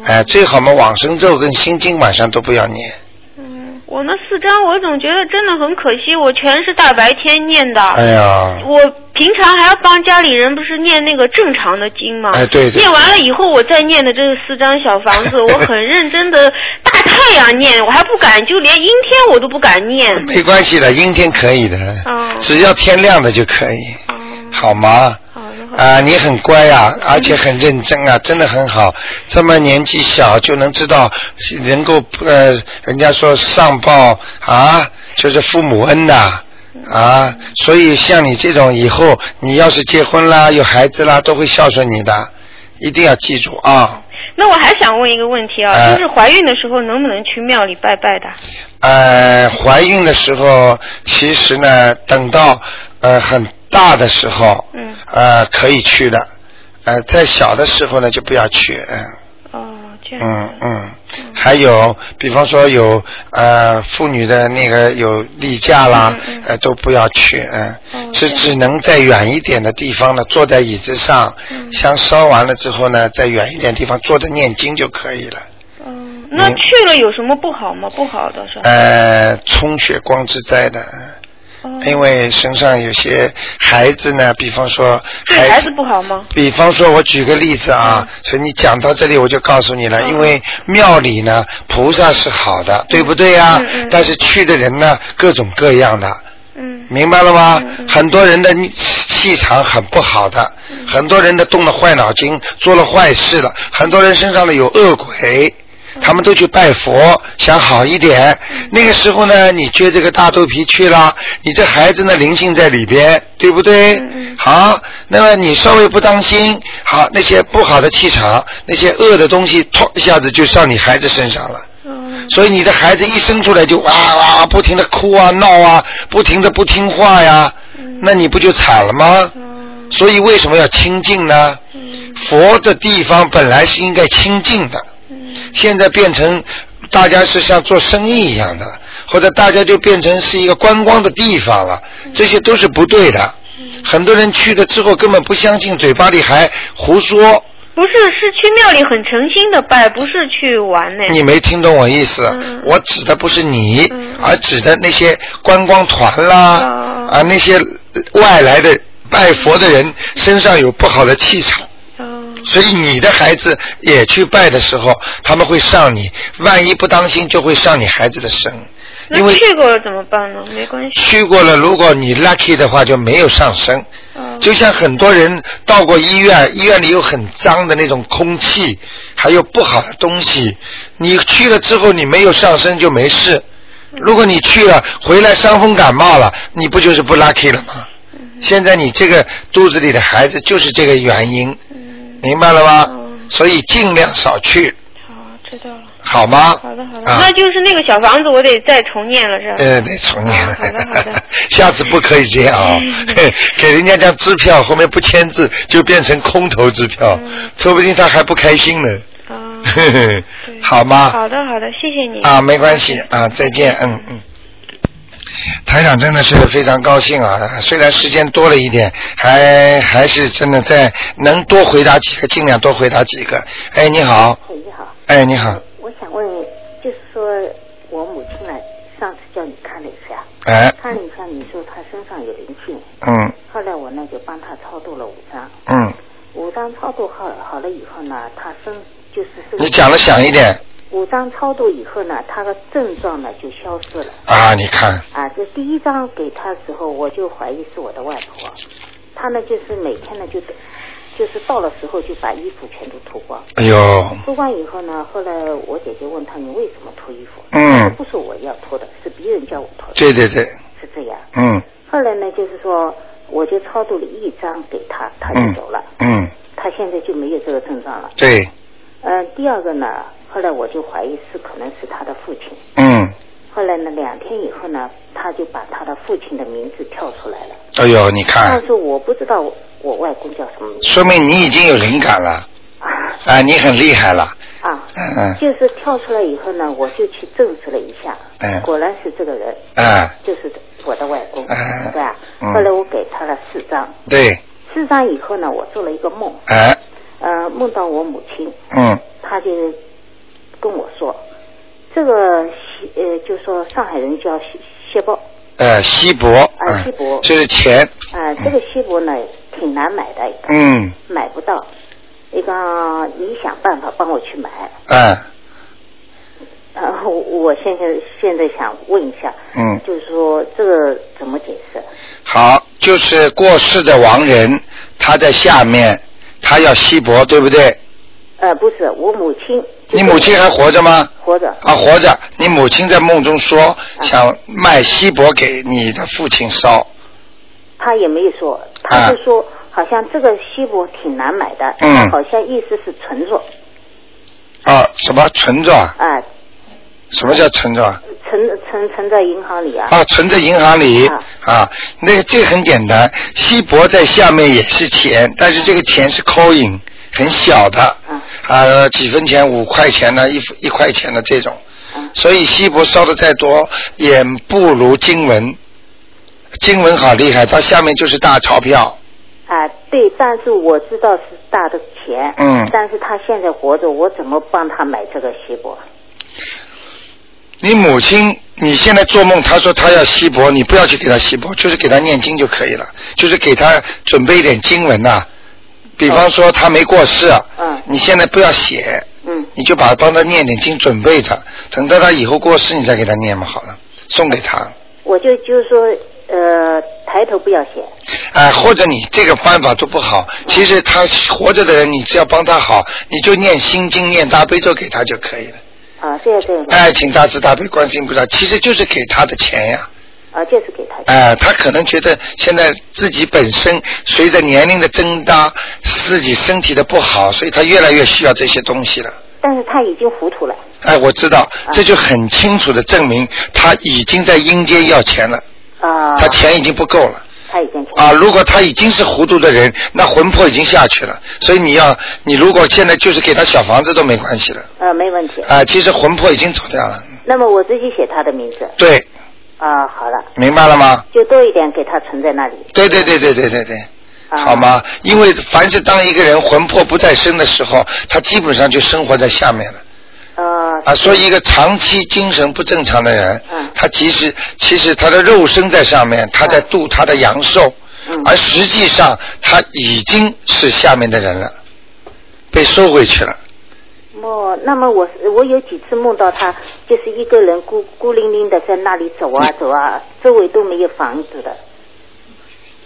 Speaker 10: 哦。
Speaker 3: 哎，最好嘛往生咒跟心经晚上都不要念。
Speaker 10: 嗯，我那四张我总觉得真的很可惜，我全是大白天念的。
Speaker 3: 哎呀，
Speaker 10: 我平常还要帮家里人不是念那个正常的经吗？
Speaker 3: 哎对对
Speaker 10: 念完了以后，我再念的这四张小房子，我很认真的大太阳念，我还不敢，就连阴天我都不敢念。
Speaker 3: 没关系的，阴天可以的，
Speaker 10: 哦
Speaker 3: 只要天亮了就可以，好吗？啊，你很乖啊，而且很认真啊，真的很好。这么年纪小就能知道，能够呃，人家说上报啊，就是父母恩呐、啊，所以像你这种以后，你要是结婚啦，有孩子啦，都会孝顺你的，一定要记住啊。
Speaker 10: 那我还想问一个问题啊，
Speaker 3: 哎
Speaker 10: 就是怀孕的时候能不能去庙里拜拜的？
Speaker 3: 呃，怀孕的时候，其实呢，等到呃很大的时候，
Speaker 10: 嗯，
Speaker 3: 呃，可以去的。呃，在小的时候呢，就不要去，嗯。
Speaker 10: 哦，这样。
Speaker 3: 嗯嗯，还有，比方说有呃妇女的那个有例假啦，呃都不要去，嗯，是只能在远一点的地方呢，坐在椅子上，香烧完了之后呢，在远一点地方坐着念经就可以了。
Speaker 10: 那去了有什么不好吗？不好的是吧？
Speaker 3: 呃，充血光之灾的，因为身上有些孩子呢，比方说
Speaker 10: 对孩子不好吗？
Speaker 3: 比方说，我举个例子啊，所以你讲到这里，我就告诉你了，因为庙里呢，菩萨是好的，对不对呀、但是去的人呢，各种各样的。嗯。明白了吗？很多人的气场很不好的，很多人的动了坏脑筋，做了坏事了，很多人身上呢有恶鬼。他们都去拜佛，想好一点。那个时候呢，你撅这个大肚皮去了，你这孩子呢灵性在里边，对不对？好，那么你稍微不当心，好那些不好的气场，那些恶的东西，突一下子就上你孩子身上了。所以你的孩子一生出来就哇哇哇不停的哭啊闹啊，不停的不听话呀，那你不就惨了吗？所以为什么要清净呢？佛的地方本来是应该清净的，现在变成大家是像做生意一样的，或者大家就变成是一个观光的地方了，这些都是不对的。很多人去了之后根本不相信，嘴巴里还胡说。
Speaker 10: 不是，是去庙里很诚心的拜，不是去玩呢。
Speaker 3: 你没听懂我意思？我指的不是你，而指的那些观光团啦，啊，那些外来的拜佛的人身上有不好的气场。所以你的孩子也去拜的时候，他们会上你，万一不当心就会上你孩子的身。因为
Speaker 10: 那去过了怎么办呢？没关系。
Speaker 3: 去过了，如果你 lucky 的话，就没有上升。就像很多人到过医院，医院里有很脏的那种空气，还有不好的东西。你去了之后，你没有上升就没事。如果你去了，回来伤风感冒了，你不就是不 lucky 了吗？现在你这个肚子里的孩子就是这个原因，明白了吗？所以尽量少去。
Speaker 10: 好知道了。
Speaker 3: 好吗？
Speaker 10: 好的，好的。
Speaker 3: 啊
Speaker 10: 那就是那个小房子，我得再重念了，是吧？
Speaker 3: 呃，得重念。
Speaker 10: 好的，好的。
Speaker 3: 下次不可以这样啊、给人家张支票后面不签字，就变成空头支票，说不定他还不开心呢。啊 好吗？
Speaker 10: 好的，好的，谢谢你。
Speaker 3: 啊，没关系啊，再见，嗯嗯。台长真的是非常高兴啊！虽然时间多了一点，还还是真的在能多回答几个，尽量多回答几个。哎，你好，
Speaker 11: 哎，你好，
Speaker 3: 哎，你好，
Speaker 11: 我想问，就是说我母亲呢，上次叫你看了一下，
Speaker 3: 哎，
Speaker 11: 看了一下，你说她身上有灵性，
Speaker 3: 嗯。
Speaker 11: 后来我呢就帮她超度了五张，
Speaker 3: 嗯，
Speaker 11: 五张超度好好了以后呢，她身就是这个
Speaker 3: 你讲的响一点
Speaker 11: 五张超度以后呢，他的症状呢就消失了。
Speaker 3: 啊！你看，
Speaker 11: 啊，这第一张给他的时候，我就怀疑是我的外婆，她呢就是每天呢就就是到了时候就把衣服全都脱光。
Speaker 3: 哎呦，
Speaker 11: 脱光以后呢，后来我姐姐问他你为什么脱衣服？
Speaker 3: 嗯
Speaker 11: 不是我要脱的，是别人叫我脱的。
Speaker 3: 对对对，
Speaker 11: 是这样。
Speaker 3: 嗯
Speaker 11: 后来呢，就是说我就超度了一张给他，他就走了。
Speaker 3: 嗯，
Speaker 11: 他现在就没有这个症状了。
Speaker 3: 对，
Speaker 11: 嗯、第二个呢，后来我就怀疑是可能是他的父亲。
Speaker 3: 嗯，
Speaker 11: 后来呢，两天以后呢，他就把他的父亲的名字跳出来了。
Speaker 3: 哎呦，你看。
Speaker 11: 但，是我不知道我外公叫什么名字。
Speaker 3: 说明你已经有灵感了，啊，你很厉害了，
Speaker 11: 啊，
Speaker 3: 嗯。
Speaker 11: 嗯就是跳出来以后呢，我就去证实了一下，
Speaker 3: 嗯。
Speaker 11: 果然是这个人，
Speaker 3: 嗯，
Speaker 11: 就是我的外公，
Speaker 3: 嗯。
Speaker 11: 对吧？
Speaker 3: 嗯。
Speaker 11: 后来我给他了四张，
Speaker 3: 对，
Speaker 11: 四张以后呢，我做了一个梦，
Speaker 3: 哎，
Speaker 11: 呃，梦到我母亲，
Speaker 3: 嗯。
Speaker 11: 她就跟我说，这个西呃，就说上海人叫西锡箔，
Speaker 3: 呃，锡箔，
Speaker 11: 啊，锡
Speaker 3: 嗯，
Speaker 11: 箔，
Speaker 3: 就是钱，
Speaker 11: 啊，这个锡箔呢挺难买的，
Speaker 3: 嗯。
Speaker 11: 买不到，一个你想办法帮我去买。
Speaker 3: 嗯
Speaker 11: 然后我现在现在想问一下，
Speaker 3: 嗯，
Speaker 11: 就是说这个怎么解释？
Speaker 3: 好，就是过世的亡人，他在下面，他要锡箔，对不对？
Speaker 11: 呃，不是，我母亲。
Speaker 3: 你母亲还活着吗？
Speaker 11: 活着。
Speaker 3: 啊，活着。你母亲在梦中说想卖锡箔给你的父亲烧，
Speaker 11: 他也没有说，他就说、好像这个锡箔挺难买的，
Speaker 3: 嗯
Speaker 11: 好像意思是存着
Speaker 3: 啊，什么存着啊？
Speaker 11: 啊，
Speaker 3: 什么叫存着啊？
Speaker 11: 存存存在银行里啊。
Speaker 3: 啊，存在银行里啊，那个这个很简单，锡箔在下面也是钱，但是这个钱是 coin，很小的，啊，几分钱、五块钱的、一一块钱的这种，所以锡箔烧的再多也不如经文，经文好厉害，它下面就是大钞票，
Speaker 11: 啊，对，但是我知道是大的钱，
Speaker 3: 嗯。
Speaker 11: 但是他现在活着，我怎么帮他买这个锡箔？
Speaker 3: 你母亲，你现在做梦，她说她要锡箔，你不要去给她锡箔，就是给她念经就可以了，就是给她准备一点经文呐、比方说他没过世，
Speaker 11: 嗯，
Speaker 3: 你现在不要写，
Speaker 11: 嗯，
Speaker 3: 你就把帮他念点经准备着，等到他以后过世，你再给他念嘛，好了，送给他。
Speaker 11: 我就就是说，呃，抬头不要写，
Speaker 3: 哎、或者你这个办法都不好，其实他活着的人，你只要帮他好，你就念心经、念大悲咒给他就可以了。
Speaker 11: 啊，这样这样，
Speaker 3: 哎，请大慈大悲观世音菩萨，其实就是给他的钱呀。
Speaker 11: 啊，就是给他。
Speaker 3: 哎、他可能觉得现在自己本身随着年龄的增大，自己身体的不好，所以他越来越需要这些东西了。
Speaker 11: 但是他已经糊涂了。
Speaker 3: 哎，我知道，
Speaker 11: 啊
Speaker 3: 这就很清楚的证明他已经在阴间要钱了，
Speaker 11: 啊。
Speaker 3: 他钱已经不够了。
Speaker 11: 他已经
Speaker 3: 啊，如果他已经是糊涂的人，那魂魄已经下去了。所以你要，你如果现在就是给他小房子都没关系了。
Speaker 11: 呃，没问题。
Speaker 3: 啊，其实魂魄已经走掉了。
Speaker 11: 那么我自己写他的名字。
Speaker 3: 对，
Speaker 11: 啊，好了，
Speaker 3: 明白了吗？
Speaker 11: 就多一点给他存在那里。
Speaker 3: 对对对对对对对。
Speaker 11: 啊
Speaker 3: 好吗？因为凡是当一个人魂魄不在身的时候，他基本上就生活在下面了。
Speaker 11: 呃。
Speaker 3: 啊，所以一个长期精神不正常的人，
Speaker 11: 嗯
Speaker 3: 他其实其实他的肉身在上面，他在度他的阳寿，
Speaker 11: 嗯
Speaker 3: 而实际上他已经是下面的人了，被收回去了。
Speaker 11: 哦，那么我我有几次梦到他，就是一个人孤孤零零的在那里走啊走啊，周围都没有房子的，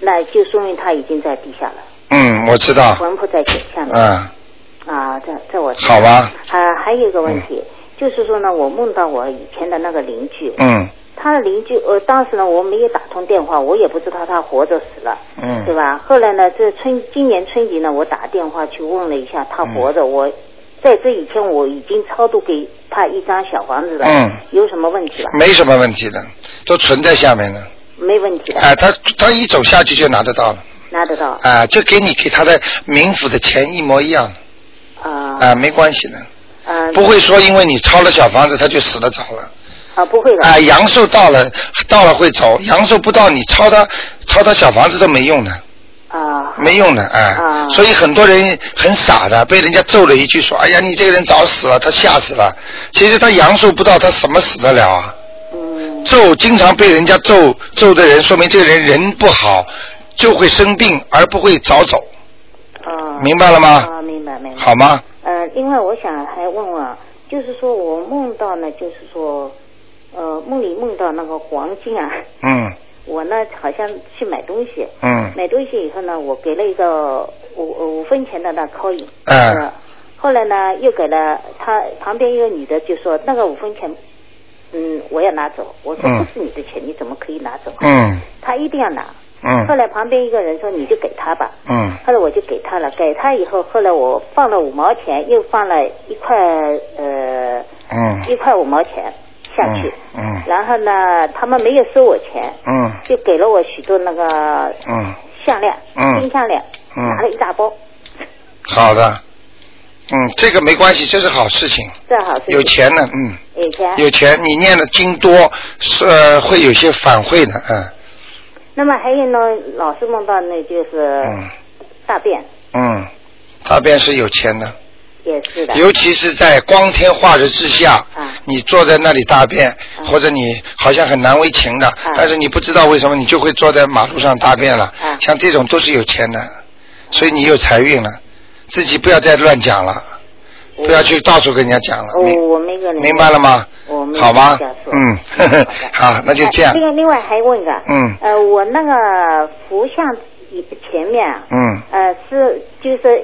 Speaker 11: 那就说明他已经在地下了，
Speaker 3: 嗯，我知道。
Speaker 11: 魂魄在下面。
Speaker 3: 嗯，
Speaker 11: 啊，这这我知道
Speaker 3: 好吧。
Speaker 11: 还、还有一个问题，就是说呢，我梦到我以前的那个邻居，
Speaker 3: 嗯。
Speaker 11: 他的邻居，呃，当时呢我没有打通电话，我也不知道他活着死了，
Speaker 3: 嗯。
Speaker 11: 对吧？后来呢，这春今年春节呢，我打电话去问了一下，他活着，我在这以前我已经超度给他一张小房子了，
Speaker 3: 嗯。
Speaker 11: 有什么问题吧？
Speaker 3: 没什么问题的，都存在下面的。
Speaker 11: 没问题的，
Speaker 3: 哎、他他一走下去就拿得到了，
Speaker 11: 拿得到。
Speaker 3: 啊、就给你给他的冥府的钱一模一样。的，
Speaker 11: 啊。
Speaker 3: 啊、没关系的，
Speaker 11: 啊。
Speaker 3: 不会说因为你抄了小房子他就死得早了，
Speaker 11: 啊，不会的。
Speaker 3: 啊，阳寿到了，到了会走，阳寿不到，你抄他抄他小房子都没用的。
Speaker 11: 啊。
Speaker 3: 没用的，哎。所以很多人很傻的，被人家揍了一句说：“哎呀，你这个人早死了。”他吓死了。其实他阳寿不到，他什么死得了啊？
Speaker 11: 嗯。
Speaker 3: 咒经常被人家揍揍的人，说明这个人人不好，就会生病，而不会早走。
Speaker 11: 啊。
Speaker 3: 明白了吗？
Speaker 11: 啊，明白明白。
Speaker 3: 好吗？
Speaker 11: 呃，另外我想还问问啊，就是说我梦到呢，就是说，呃，梦里梦到那个黄金啊，
Speaker 3: 嗯
Speaker 11: 我呢好像去买东西，
Speaker 3: 嗯。
Speaker 11: 买东西以后呢，我给了一个五五分钱的那 coin，
Speaker 3: 哎
Speaker 11: 呃后来呢又给了他旁边一个女的就说那个五分钱，嗯，我要拿走，我说
Speaker 3: 嗯
Speaker 11: 不是你的钱，你怎么可以拿走？
Speaker 3: 嗯。
Speaker 11: 他一定要拿。
Speaker 3: 嗯。
Speaker 11: 后来旁边一个人说你就给他吧，
Speaker 3: 嗯。
Speaker 11: 后来我就给他了，给他以后，后来我放了五毛钱，又放了一块呃
Speaker 3: 嗯。
Speaker 11: 一块五毛钱下去，
Speaker 3: 嗯
Speaker 11: 然后呢，他们没有收我钱，
Speaker 3: 嗯。
Speaker 11: 就给了我许多那个
Speaker 3: 嗯。
Speaker 11: 项链，
Speaker 3: 嗯。
Speaker 11: 金项链，
Speaker 3: 嗯。
Speaker 11: 拿了一大包，
Speaker 3: 好的，嗯，这个没关系，这是好事情，
Speaker 11: 这好事情。
Speaker 3: 有钱呢，嗯，
Speaker 11: 有钱。
Speaker 3: 有钱，你念的经多是、呃会有些反馈的，嗯。
Speaker 11: 那么还有呢，老是梦到那就是大便，
Speaker 3: 嗯，大便是有钱的，
Speaker 11: 也是的，
Speaker 3: 尤其是在光天化日之下，你坐在那里大便，或者你好像很难为情的，但是你不知道为什么你就会坐在马路上大便了，像这种都是有钱的，所以你有财运了，自己不要再乱讲了，不要去到处跟人家讲了，明
Speaker 11: 我我没跟人
Speaker 3: 明白了吗？
Speaker 11: 我
Speaker 3: 好吗
Speaker 11: 这样？说
Speaker 3: 嗯，呵呵 好，那就这样。
Speaker 11: 哎，另外另外还问一个，
Speaker 3: 嗯。
Speaker 11: 呃，我那个佛像前面啊，
Speaker 3: 嗯，
Speaker 11: 呃，是就是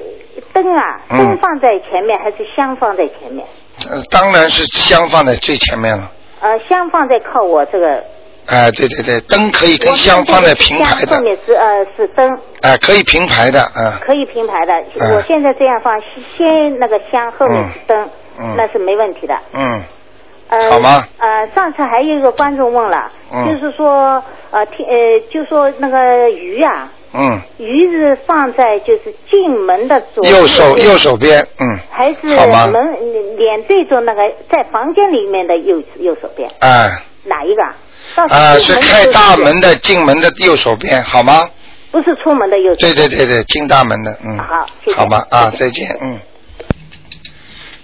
Speaker 11: 灯啊，
Speaker 3: 嗯
Speaker 11: 灯放在前面还是香放在前面？
Speaker 3: 呃当然是香放在最前面了。
Speaker 11: 呃，香放在靠我这个，
Speaker 3: 哎，对对对，灯可以跟香放在平排的
Speaker 11: 香后，面是呃是灯，
Speaker 3: 哎，可以平排的，嗯
Speaker 11: 可以平排的。
Speaker 3: 嗯
Speaker 11: 我现在这样放，先那个香，后面是灯，
Speaker 3: 嗯
Speaker 11: 那是没问题的。
Speaker 3: 嗯，
Speaker 11: 呃，
Speaker 3: 好吗？
Speaker 11: 呃，上次还有一个观众问了，
Speaker 3: 嗯
Speaker 11: 就是说呃听呃就说那个鱼啊，
Speaker 3: 嗯，
Speaker 11: 鱼是放在就是进门的左
Speaker 3: 右手右手边，嗯，
Speaker 11: 还是门脸对着那个在房间里面的右右手边，
Speaker 3: 哎，
Speaker 11: 哪一个？啊？
Speaker 3: 是开大门的进门的右手边，好吗？
Speaker 11: 不是出门的右手
Speaker 3: 对对对对，进大门的，嗯，
Speaker 11: 好，谢谢
Speaker 3: 好吧，啊，再见，嗯。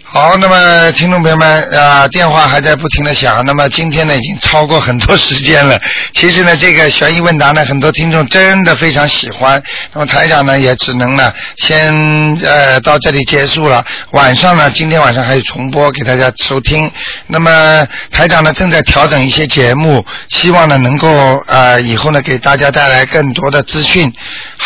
Speaker 3: 好，那么听众朋友们啊、电话还在不停的响。那么今天呢，已经超过很多时间了。其实呢，这个悬疑问答呢，很多听众真的非常喜欢。那么台长呢，也只能呢，先呃到这里结束了。晚上呢，今天晚上还有重播给大家收听。那么台长呢，正在调整一些节目，希望呢能够呃以后呢给大家带来更多的资讯。